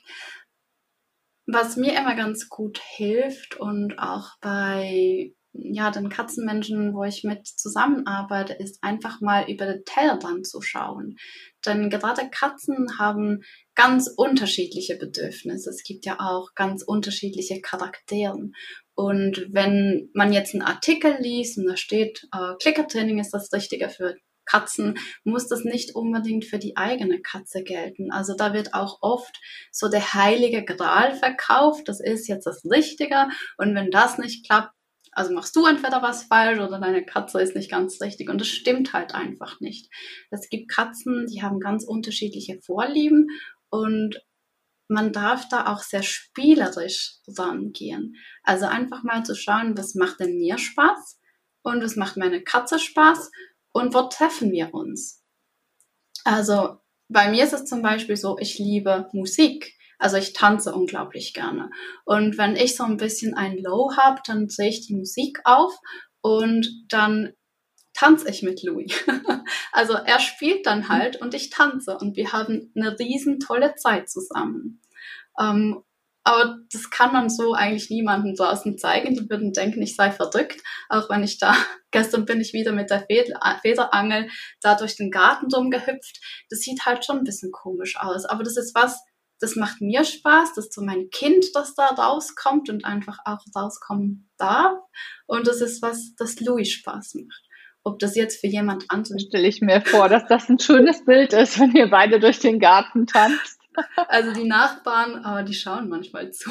Was mir immer ganz gut hilft und auch bei ja, den Katzenmenschen, wo ich mit zusammenarbeite, ist einfach mal über den Tellerrand zu schauen. Denn gerade Katzen haben ganz unterschiedliche Bedürfnisse. Es gibt ja auch ganz unterschiedliche Charakteren. Und wenn man jetzt einen Artikel liest und da steht, äh, Klickertraining ist das Richtige für Katzen, muss das nicht unbedingt für die eigene Katze gelten. Also da wird auch oft so der heilige Gral verkauft, das ist jetzt das Richtige und wenn das nicht klappt, also machst du entweder was falsch oder deine Katze ist nicht ganz richtig und das stimmt halt einfach nicht. Es gibt Katzen, die haben ganz unterschiedliche Vorlieben und man darf da auch sehr spielerisch rangehen. Also einfach mal zu schauen, was macht denn mir Spaß und was macht meine Katze Spaß und wo treffen wir uns? Also bei mir ist es zum Beispiel so, ich liebe Musik. Also ich tanze unglaublich gerne. Und wenn ich so ein bisschen ein Low habe, dann drehe ich die Musik auf und dann tanze ich mit Louis. also er spielt dann halt und ich tanze und wir haben eine riesen tolle Zeit zusammen. Ähm, aber das kann man so eigentlich niemandem draußen zeigen. Die würden denken, ich sei verrückt. Auch wenn ich da, gestern bin ich wieder mit der Federangel da durch den Garten drum gehüpft. Das sieht halt schon ein bisschen komisch aus. Aber das ist was, das macht mir Spaß. Das ist so mein Kind, das da rauskommt und einfach auch rauskommen darf. Und das ist was, das Louis Spaß macht. Ob das jetzt für jemand anderen. Stelle ich mir vor, dass das ein schönes Bild ist, wenn ihr beide durch den Garten tanzt. Also die Nachbarn, aber die schauen manchmal zu.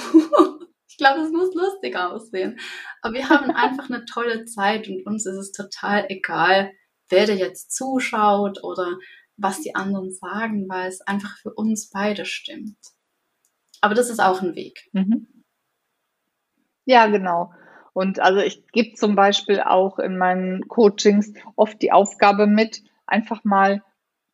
Ich glaube, es muss lustig aussehen. Aber wir haben einfach eine tolle Zeit und uns ist es total egal, wer da jetzt zuschaut oder was die anderen sagen, weil es einfach für uns beide stimmt. Aber das ist auch ein Weg. Mhm. Ja, genau. Und also ich gebe zum Beispiel auch in meinen Coachings oft die Aufgabe mit, einfach mal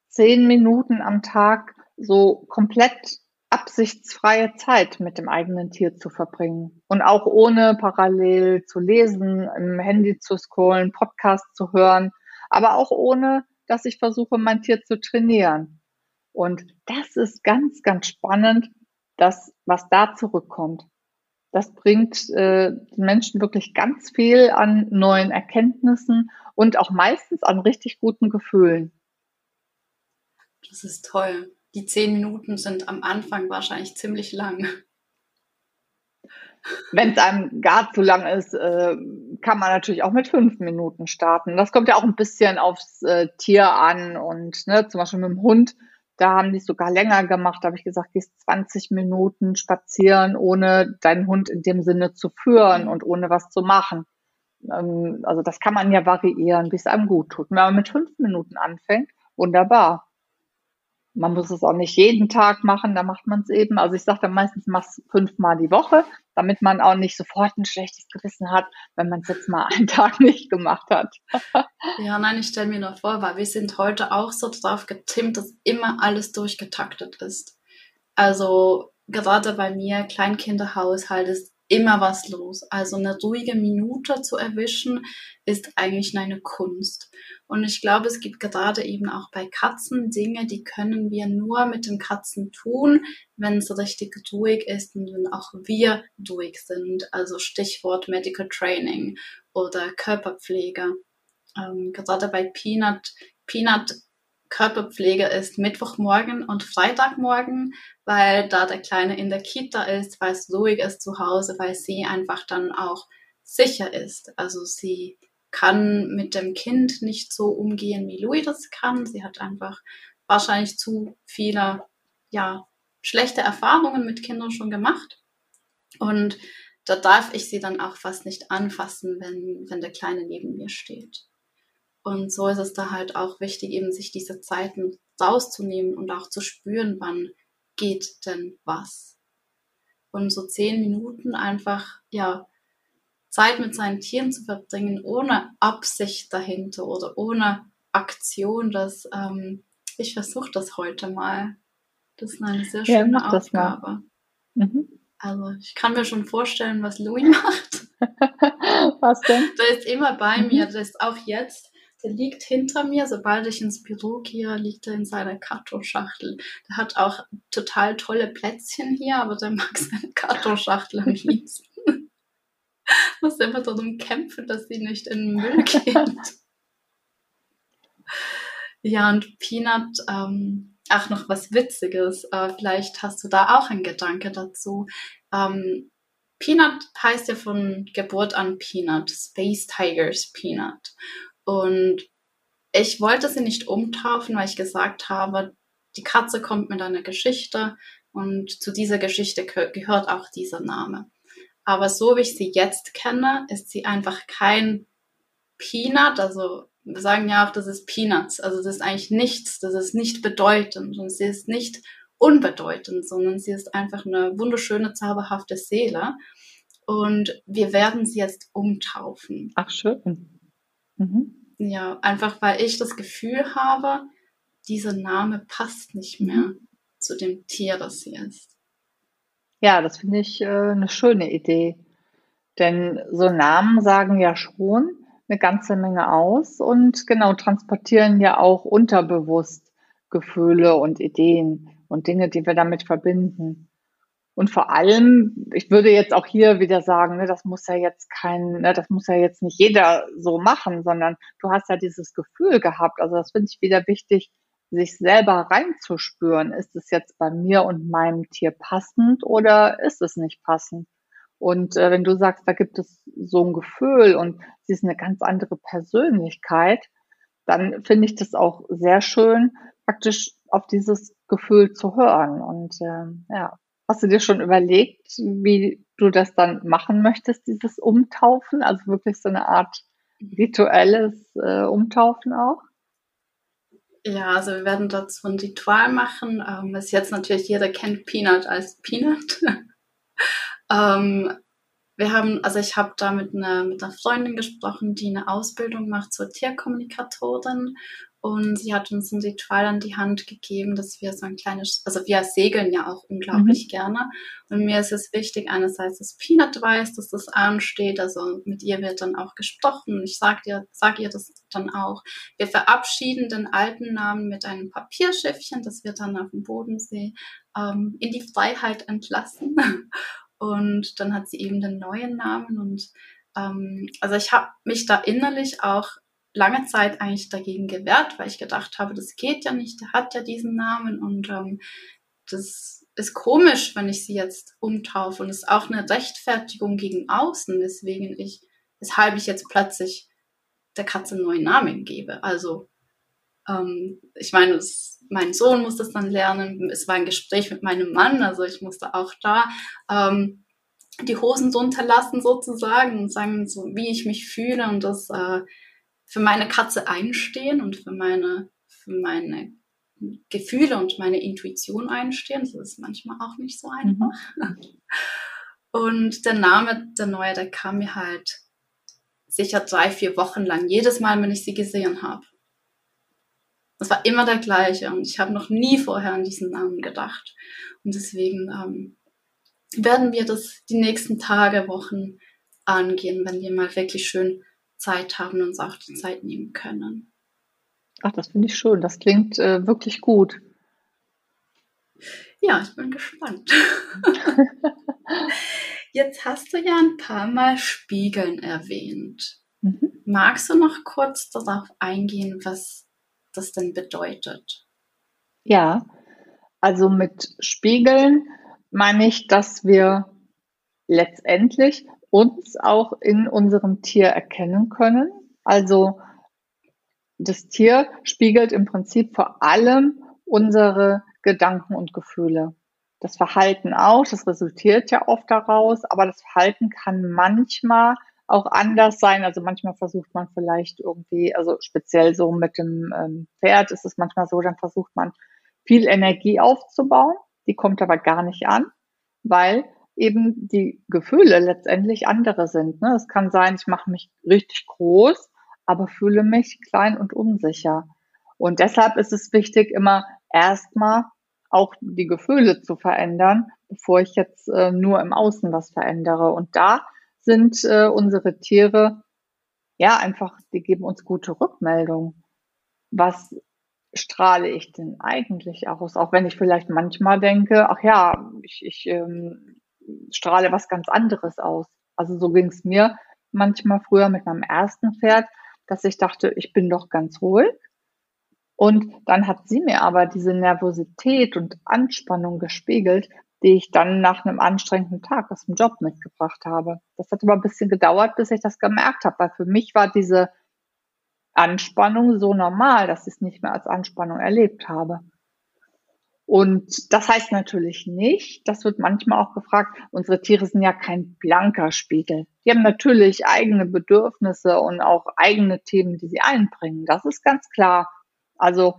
zehn Minuten am Tag so komplett absichtsfreie Zeit mit dem eigenen Tier zu verbringen und auch ohne parallel zu lesen, im Handy zu scrollen, Podcast zu hören, aber auch ohne, dass ich versuche, mein Tier zu trainieren. Und das ist ganz, ganz spannend, das, was da zurückkommt. Das bringt äh, den Menschen wirklich ganz viel an neuen Erkenntnissen und auch meistens an richtig guten Gefühlen. Das ist toll. Die zehn Minuten sind am Anfang wahrscheinlich ziemlich lang. Wenn es einem gar zu lang ist, äh, kann man natürlich auch mit fünf Minuten starten. Das kommt ja auch ein bisschen aufs äh, Tier an und ne, zum Beispiel mit dem Hund, da haben die es sogar länger gemacht. Da habe ich gesagt, gehst 20 Minuten spazieren, ohne deinen Hund in dem Sinne zu führen und ohne was zu machen. Ähm, also das kann man ja variieren, wie es einem gut tut. Wenn man mit fünf Minuten anfängt, wunderbar. Man muss es auch nicht jeden Tag machen, da macht man es eben. Also ich sage dann meistens, mach's fünfmal die Woche, damit man auch nicht sofort ein schlechtes Gewissen hat, wenn man es jetzt mal einen Tag nicht gemacht hat. ja, nein, ich stelle mir nur vor, weil wir sind heute auch so drauf getimmt, dass immer alles durchgetaktet ist. Also gerade bei mir, Kleinkinderhaushalt, ist immer was los. Also eine ruhige Minute zu erwischen, ist eigentlich eine Kunst. Und ich glaube, es gibt gerade eben auch bei Katzen Dinge, die können wir nur mit den Katzen tun, wenn es richtig ruhig ist und wenn auch wir ruhig sind. Also Stichwort Medical Training oder Körperpflege. Ähm, gerade bei Peanut, Peanut Körperpflege ist Mittwochmorgen und Freitagmorgen, weil da der Kleine in der Kita ist, weil es ruhig ist zu Hause, weil sie einfach dann auch sicher ist. Also sie kann mit dem Kind nicht so umgehen, wie Louis das kann. Sie hat einfach wahrscheinlich zu viele, ja, schlechte Erfahrungen mit Kindern schon gemacht. Und da darf ich sie dann auch fast nicht anfassen, wenn, wenn der Kleine neben mir steht. Und so ist es da halt auch wichtig, eben sich diese Zeiten rauszunehmen und auch zu spüren, wann geht denn was. Und so zehn Minuten einfach, ja, Zeit mit seinen Tieren zu verbringen, ohne Absicht dahinter oder ohne Aktion, das, ähm, ich versuche das heute mal. Das ist eine sehr schöne ja, Aufgabe. Mhm. Also ich kann mir schon vorstellen, was Louis macht. was denn? Der ist immer bei mhm. mir, der ist auch jetzt der liegt hinter mir. Sobald ich ins Büro gehe, liegt er in seiner Kartonschachtel. Der hat auch total tolle Plätzchen hier, aber der mag seine Kartonschachtel am liebsten. Muss immer darum kämpfen, dass sie nicht in den Müll geht. ja, und Peanut, ähm, ach, noch was Witziges. Äh, vielleicht hast du da auch einen Gedanke dazu. Ähm, Peanut heißt ja von Geburt an Peanut, Space Tigers Peanut. Und ich wollte sie nicht umtaufen, weil ich gesagt habe, die Katze kommt mit einer Geschichte und zu dieser Geschichte gehört auch dieser Name. Aber so wie ich sie jetzt kenne, ist sie einfach kein Peanut. Also wir sagen ja auch, das ist Peanuts. Also das ist eigentlich nichts. Das ist nicht bedeutend und sie ist nicht unbedeutend, sondern sie ist einfach eine wunderschöne, zauberhafte Seele. Und wir werden sie jetzt umtaufen. Ach schön. Mhm. Ja, einfach weil ich das Gefühl habe, dieser Name passt nicht mehr zu dem Tier, das sie ist. Ja, das finde ich äh, eine schöne Idee. Denn so Namen sagen ja schon eine ganze Menge aus und genau transportieren ja auch unterbewusst Gefühle und Ideen und Dinge, die wir damit verbinden. Und vor allem, ich würde jetzt auch hier wieder sagen, ne, das muss ja jetzt kein, ne, das muss ja jetzt nicht jeder so machen, sondern du hast ja dieses Gefühl gehabt. Also das finde ich wieder wichtig, sich selber reinzuspüren. Ist es jetzt bei mir und meinem Tier passend oder ist es nicht passend? Und äh, wenn du sagst, da gibt es so ein Gefühl und sie ist eine ganz andere Persönlichkeit, dann finde ich das auch sehr schön, praktisch auf dieses Gefühl zu hören. Und äh, ja, Hast du dir schon überlegt, wie du das dann machen möchtest, dieses Umtaufen? Also wirklich so eine Art rituelles äh, Umtaufen auch? Ja, also wir werden dazu ein Ritual machen. Ähm, bis jetzt natürlich jeder kennt Peanut als Peanut. ähm, wir haben, also ich habe da mit einer, mit einer Freundin gesprochen, die eine Ausbildung macht zur Tierkommunikatorin und sie hat uns ein Ritual an die Hand gegeben, dass wir so ein kleines, also wir segeln ja auch unglaublich mhm. gerne. Und mir ist es wichtig, einerseits, dass Peanut weiß, dass das ansteht. Also mit ihr wird dann auch gesprochen. Ich sag dir, sag ihr das dann auch. Wir verabschieden den alten Namen mit einem Papierschiffchen, das wird dann auf dem Bodensee ähm, in die Freiheit entlassen. Und dann hat sie eben den neuen Namen und ähm, also ich habe mich da innerlich auch lange Zeit eigentlich dagegen gewehrt, weil ich gedacht habe, das geht ja nicht, der hat ja diesen Namen und ähm, das ist komisch, wenn ich sie jetzt umtaufe und ist auch eine Rechtfertigung gegen außen, weswegen ich, weshalb ich jetzt plötzlich der Katze einen neuen Namen gebe. Also ähm, ich meine, es, mein Sohn muss das dann lernen. Es war ein Gespräch mit meinem Mann, also ich musste auch da ähm, die Hosen drunter lassen sozusagen und sagen, so wie ich mich fühle und das äh, für meine Katze einstehen und für meine, für meine Gefühle und meine Intuition einstehen. Das ist manchmal auch nicht so einfach. Mhm. Und der Name, der neue, der kam mir halt sicher drei, vier Wochen lang, jedes Mal, wenn ich sie gesehen habe. Es war immer der gleiche und ich habe noch nie vorher an diesen Namen gedacht. Und deswegen ähm, werden wir das die nächsten Tage, Wochen angehen, wenn wir mal wirklich schön Zeit haben und uns auch die Zeit nehmen können. Ach, das finde ich schön. Das klingt äh, wirklich gut. Ja, ich bin gespannt. Jetzt hast du ja ein paar Mal Spiegeln erwähnt. Mhm. Magst du noch kurz darauf eingehen, was das denn bedeutet? Ja, also mit Spiegeln meine ich, dass wir letztendlich uns auch in unserem Tier erkennen können. Also das Tier spiegelt im Prinzip vor allem unsere Gedanken und Gefühle. Das Verhalten auch, das resultiert ja oft daraus, aber das Verhalten kann manchmal auch anders sein. Also manchmal versucht man vielleicht irgendwie, also speziell so mit dem ähm, Pferd ist es manchmal so, dann versucht man viel Energie aufzubauen die kommt aber gar nicht an, weil eben die Gefühle letztendlich andere sind. Ne? Es kann sein, ich mache mich richtig groß, aber fühle mich klein und unsicher. Und deshalb ist es wichtig, immer erstmal auch die Gefühle zu verändern, bevor ich jetzt äh, nur im Außen was verändere. Und da sind äh, unsere Tiere ja einfach, die geben uns gute Rückmeldungen, was strahle ich denn eigentlich aus? Auch wenn ich vielleicht manchmal denke, ach ja, ich, ich ähm, strahle was ganz anderes aus. Also so ging es mir manchmal früher mit meinem ersten Pferd, dass ich dachte, ich bin doch ganz ruhig. Und dann hat sie mir aber diese Nervosität und Anspannung gespiegelt, die ich dann nach einem anstrengenden Tag aus dem Job mitgebracht habe. Das hat aber ein bisschen gedauert, bis ich das gemerkt habe, weil für mich war diese Anspannung so normal, dass ich es nicht mehr als Anspannung erlebt habe. Und das heißt natürlich nicht, das wird manchmal auch gefragt, unsere Tiere sind ja kein blanker Spiegel. Die haben natürlich eigene Bedürfnisse und auch eigene Themen, die sie einbringen. Das ist ganz klar. Also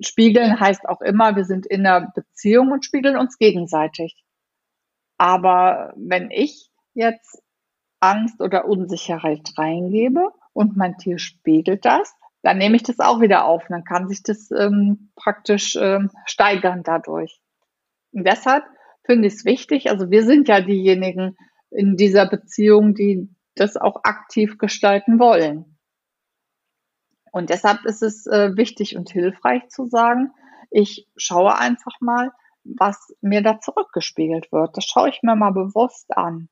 spiegeln heißt auch immer, wir sind in einer Beziehung und spiegeln uns gegenseitig. Aber wenn ich jetzt Angst oder Unsicherheit reingebe, und mein Tier spiegelt das, dann nehme ich das auch wieder auf. dann kann sich das ähm, praktisch ähm, steigern dadurch. Und deshalb finde ich es wichtig, also wir sind ja diejenigen in dieser Beziehung, die das auch aktiv gestalten wollen. Und deshalb ist es äh, wichtig und hilfreich zu sagen, ich schaue einfach mal, was mir da zurückgespiegelt wird. Das schaue ich mir mal bewusst an.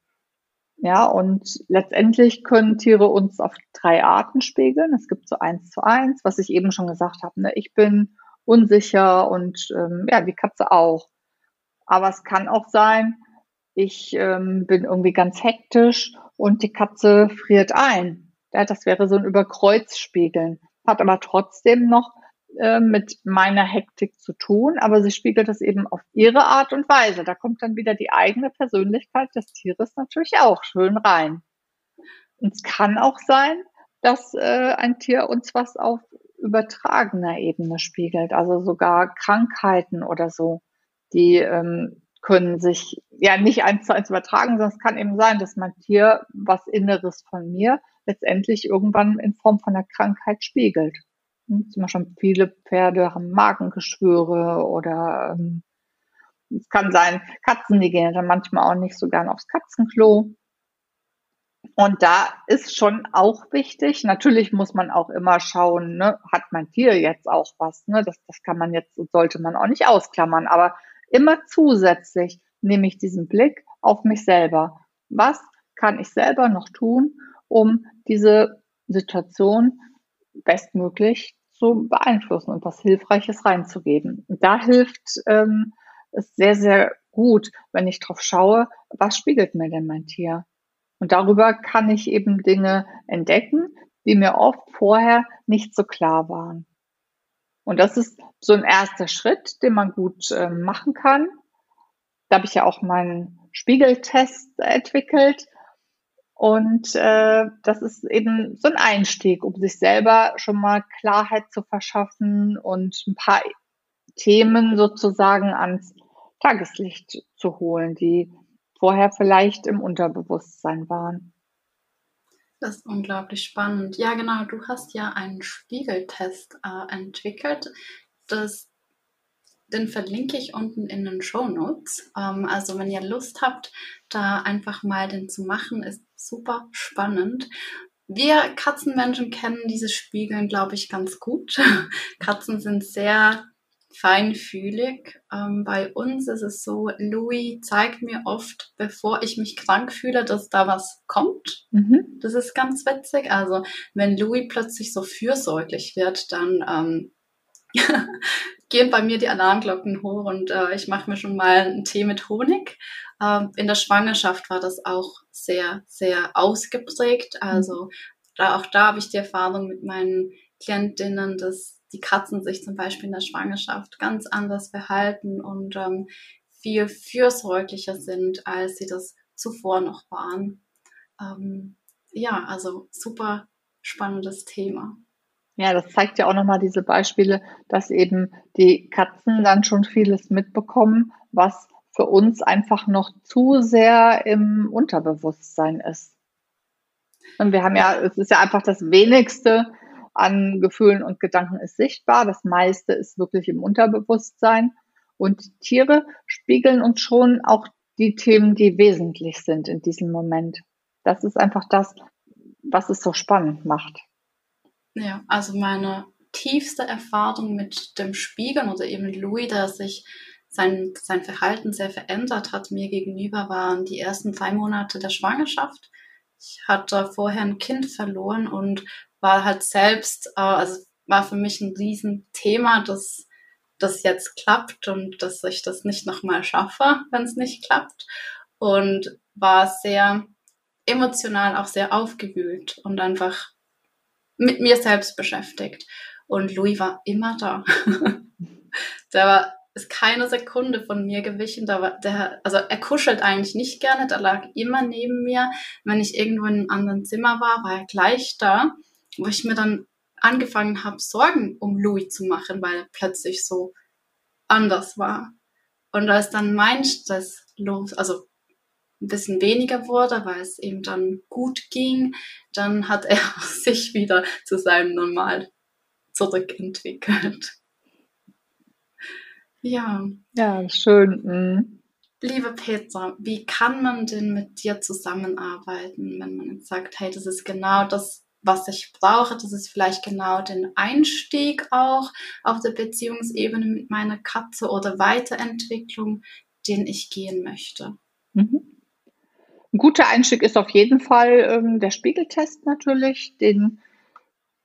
Ja, und letztendlich können Tiere uns auf drei Arten spiegeln. Es gibt so eins zu eins, was ich eben schon gesagt habe. Ne? Ich bin unsicher und ähm, ja, die Katze auch. Aber es kann auch sein, ich ähm, bin irgendwie ganz hektisch und die Katze friert ein. Ja, das wäre so ein Überkreuzspiegeln. Hat aber trotzdem noch äh, mit meiner Hektik zu tun, aber sie spiegelt es eben auf ihre Art und Weise. Da kommt dann wieder die eigene Persönlichkeit des Tieres natürlich auch schön rein. Und es kann auch sein, dass äh, ein Tier uns was auf übertragener Ebene spiegelt, also sogar Krankheiten oder so, die ähm, können sich ja nicht eins zu eins übertragen, sondern es kann eben sein, dass mein Tier was Inneres von mir letztendlich irgendwann in Form von einer Krankheit spiegelt. Zum Beispiel viele Pferde haben Magengeschwüre oder ähm, es kann sein, Katzen, die gehen dann manchmal auch nicht so gern aufs Katzenklo. Und da ist schon auch wichtig, natürlich muss man auch immer schauen, ne, hat mein Tier jetzt auch was, ne? Das, das kann man jetzt, sollte man auch nicht ausklammern, aber immer zusätzlich nehme ich diesen Blick auf mich selber. Was kann ich selber noch tun, um diese Situation bestmöglich zu beeinflussen und was Hilfreiches reinzugeben. Da hilft ähm, es sehr, sehr gut, wenn ich drauf schaue, was spiegelt mir denn mein Tier? Und darüber kann ich eben Dinge entdecken, die mir oft vorher nicht so klar waren. Und das ist so ein erster Schritt, den man gut äh, machen kann. Da habe ich ja auch meinen Spiegeltest entwickelt. Und äh, das ist eben so ein Einstieg, um sich selber schon mal Klarheit zu verschaffen und ein paar Themen sozusagen ans Tageslicht zu holen, die vorher vielleicht im Unterbewusstsein waren. Das ist unglaublich spannend. Ja, genau. Du hast ja einen Spiegeltest äh, entwickelt. Das, den verlinke ich unten in den Show Notes. Ähm, also, wenn ihr Lust habt, da einfach mal den zu machen, ist super spannend. Wir Katzenmenschen kennen dieses Spiegeln, glaube ich, ganz gut. Katzen sind sehr feinfühlig. Ähm, bei uns ist es so, Louis zeigt mir oft, bevor ich mich krank fühle, dass da was kommt. Mhm. Das ist ganz witzig. Also wenn Louis plötzlich so fürsorglich wird, dann ähm, gehen bei mir die Alarmglocken hoch und äh, ich mache mir schon mal einen Tee mit Honig. Ähm, in der Schwangerschaft war das auch sehr, sehr ausgeprägt. Also da, auch da habe ich die Erfahrung mit meinen Klientinnen, dass die Katzen sich zum Beispiel in der Schwangerschaft ganz anders verhalten und ähm, viel fürsorglicher sind, als sie das zuvor noch waren. Ähm, ja, also super spannendes Thema. Ja, das zeigt ja auch nochmal diese Beispiele, dass eben die Katzen dann schon vieles mitbekommen, was für uns einfach noch zu sehr im Unterbewusstsein ist. Und wir haben ja, es ist ja einfach das wenigste, an Gefühlen und Gedanken ist sichtbar. Das meiste ist wirklich im Unterbewusstsein. Und Tiere spiegeln uns schon auch die Themen, die wesentlich sind in diesem Moment. Das ist einfach das, was es so spannend macht. Ja, also meine tiefste Erfahrung mit dem Spiegeln oder eben Louis, der sich sein, sein Verhalten sehr verändert hat mir gegenüber, waren die ersten drei Monate der Schwangerschaft. Ich hatte vorher ein Kind verloren und war halt selbst, äh, also war für mich ein Riesenthema, dass das jetzt klappt und dass ich das nicht nochmal schaffe, wenn es nicht klappt. Und war sehr emotional auch sehr aufgewühlt und einfach mit mir selbst beschäftigt. Und Louis war immer da. der war, ist keine Sekunde von mir gewichen. Da war, der, also er kuschelt eigentlich nicht gerne, der lag immer neben mir. Wenn ich irgendwo in einem anderen Zimmer war, war er gleich da wo ich mir dann angefangen habe, Sorgen um Louis zu machen, weil er plötzlich so anders war. Und als dann mein Stress los, also ein bisschen weniger wurde, weil es ihm dann gut ging, dann hat er sich wieder zu seinem Normal zurückentwickelt. Ja. Ja, schön. Mhm. Liebe Petra, wie kann man denn mit dir zusammenarbeiten, wenn man jetzt sagt, hey, das ist genau das, was ich brauche. Das ist vielleicht genau den Einstieg auch auf der Beziehungsebene mit meiner Katze oder Weiterentwicklung, den ich gehen möchte. Mhm. Ein guter Einstieg ist auf jeden Fall ähm, der Spiegeltest natürlich. Den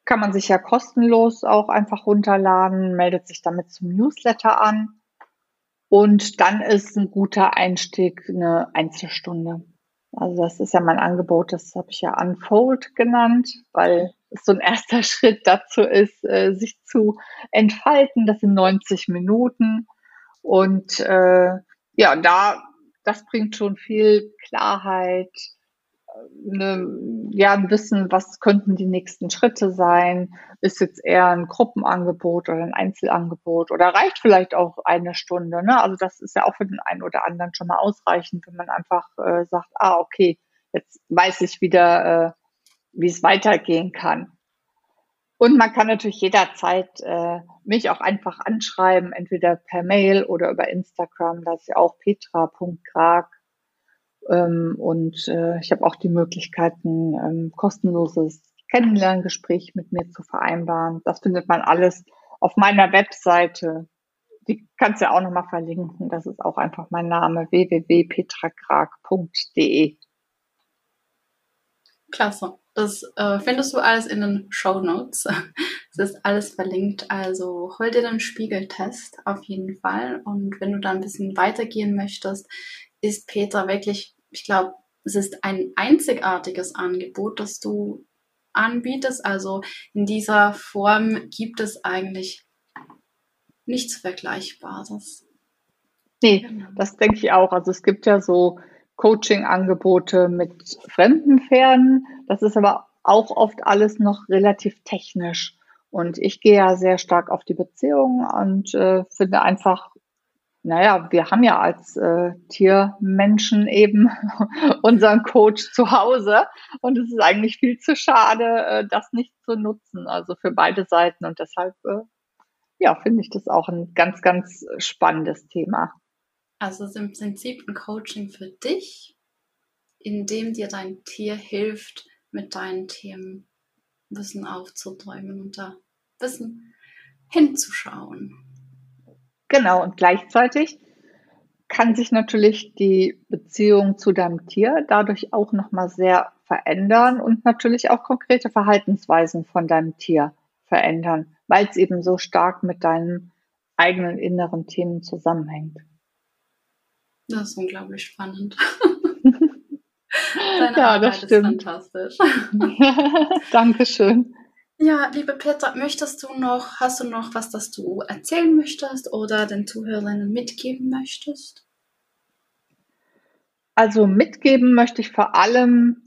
kann man sich ja kostenlos auch einfach runterladen, meldet sich damit zum Newsletter an. Und dann ist ein guter Einstieg eine Einzelstunde. Also das ist ja mein Angebot, das habe ich ja Unfold genannt, weil es so ein erster Schritt dazu ist, äh, sich zu entfalten. Das sind 90 Minuten. Und äh, ja, da, das bringt schon viel Klarheit, eine, ja, ein Wissen, was könnten die nächsten Schritte sein? Ist jetzt eher ein Gruppenangebot oder ein Einzelangebot oder reicht vielleicht auch eine Stunde? Ne? Also das ist ja auch für den einen oder anderen schon mal ausreichend, wenn man einfach äh, sagt, ah, okay, jetzt weiß ich wieder, äh, wie es weitergehen kann. Und man kann natürlich jederzeit äh, mich auch einfach anschreiben, entweder per Mail oder über Instagram. Da ist ja auch petra.krag ähm, und äh, ich habe auch die Möglichkeit, ein ähm, kostenloses Kennenlerngespräch mit mir zu vereinbaren. Das findet man alles auf meiner Webseite. Die kannst du ja auch nochmal verlinken. Das ist auch einfach mein Name www.petrakrag.de. Klasse. Das äh, findest du alles in den Show Notes. Es ist alles verlinkt. Also hol dir den Spiegeltest auf jeden Fall. Und wenn du da ein bisschen weitergehen möchtest, ist Peter wirklich, ich glaube, es ist ein einzigartiges Angebot, das du anbietest. Also in dieser Form gibt es eigentlich nichts Vergleichbares. Nee, genau. das denke ich auch. Also es gibt ja so Coaching-Angebote mit fremden Pferden. Das ist aber auch oft alles noch relativ technisch. Und ich gehe ja sehr stark auf die Beziehung und äh, finde einfach, naja, wir haben ja als äh, Tiermenschen eben unseren Coach zu Hause und es ist eigentlich viel zu schade, äh, das nicht zu nutzen, also für beide Seiten. Und deshalb, äh, ja, finde ich das auch ein ganz, ganz spannendes Thema. Also es ist im Prinzip ein Coaching für dich, in dem dir dein Tier hilft, mit deinen Themen Wissen aufzuträumen und da Wissen hinzuschauen. Genau, und gleichzeitig kann sich natürlich die Beziehung zu deinem Tier dadurch auch nochmal sehr verändern und natürlich auch konkrete Verhaltensweisen von deinem Tier verändern, weil es eben so stark mit deinen eigenen inneren Themen zusammenhängt. Das ist unglaublich spannend. Deine ja, Arbeit das stimmt. ist fantastisch. Dankeschön. Ja, liebe Petra, möchtest du noch, hast du noch was, das du erzählen möchtest oder den Zuhörerinnen mitgeben möchtest? Also mitgeben möchte ich vor allem,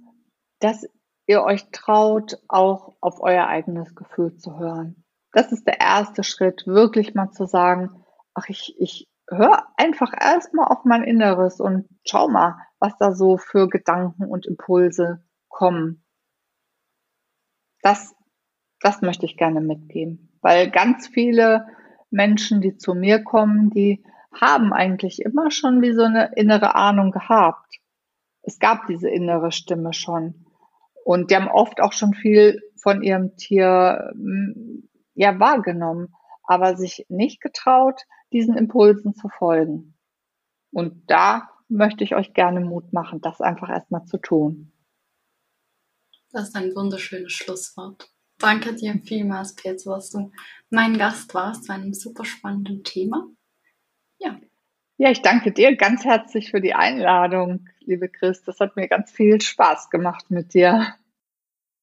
dass ihr euch traut, auch auf euer eigenes Gefühl zu hören. Das ist der erste Schritt, wirklich mal zu sagen, ach, ich, ich hör einfach erstmal auf mein Inneres und schau mal, was da so für Gedanken und Impulse kommen. Das, das möchte ich gerne mitgeben, weil ganz viele Menschen, die zu mir kommen, die haben eigentlich immer schon wie so eine innere Ahnung gehabt. Es gab diese innere Stimme schon. Und die haben oft auch schon viel von ihrem Tier hm, ja wahrgenommen, aber sich nicht getraut, diesen Impulsen zu folgen. Und da möchte ich euch gerne Mut machen, das einfach erstmal zu tun. Das ist ein wunderschönes Schlusswort. Danke dir vielmals, Peter, dass du mein Gast warst zu einem super spannenden Thema. Ja. Ja, ich danke dir ganz herzlich für die Einladung, liebe Chris. Das hat mir ganz viel Spaß gemacht mit dir.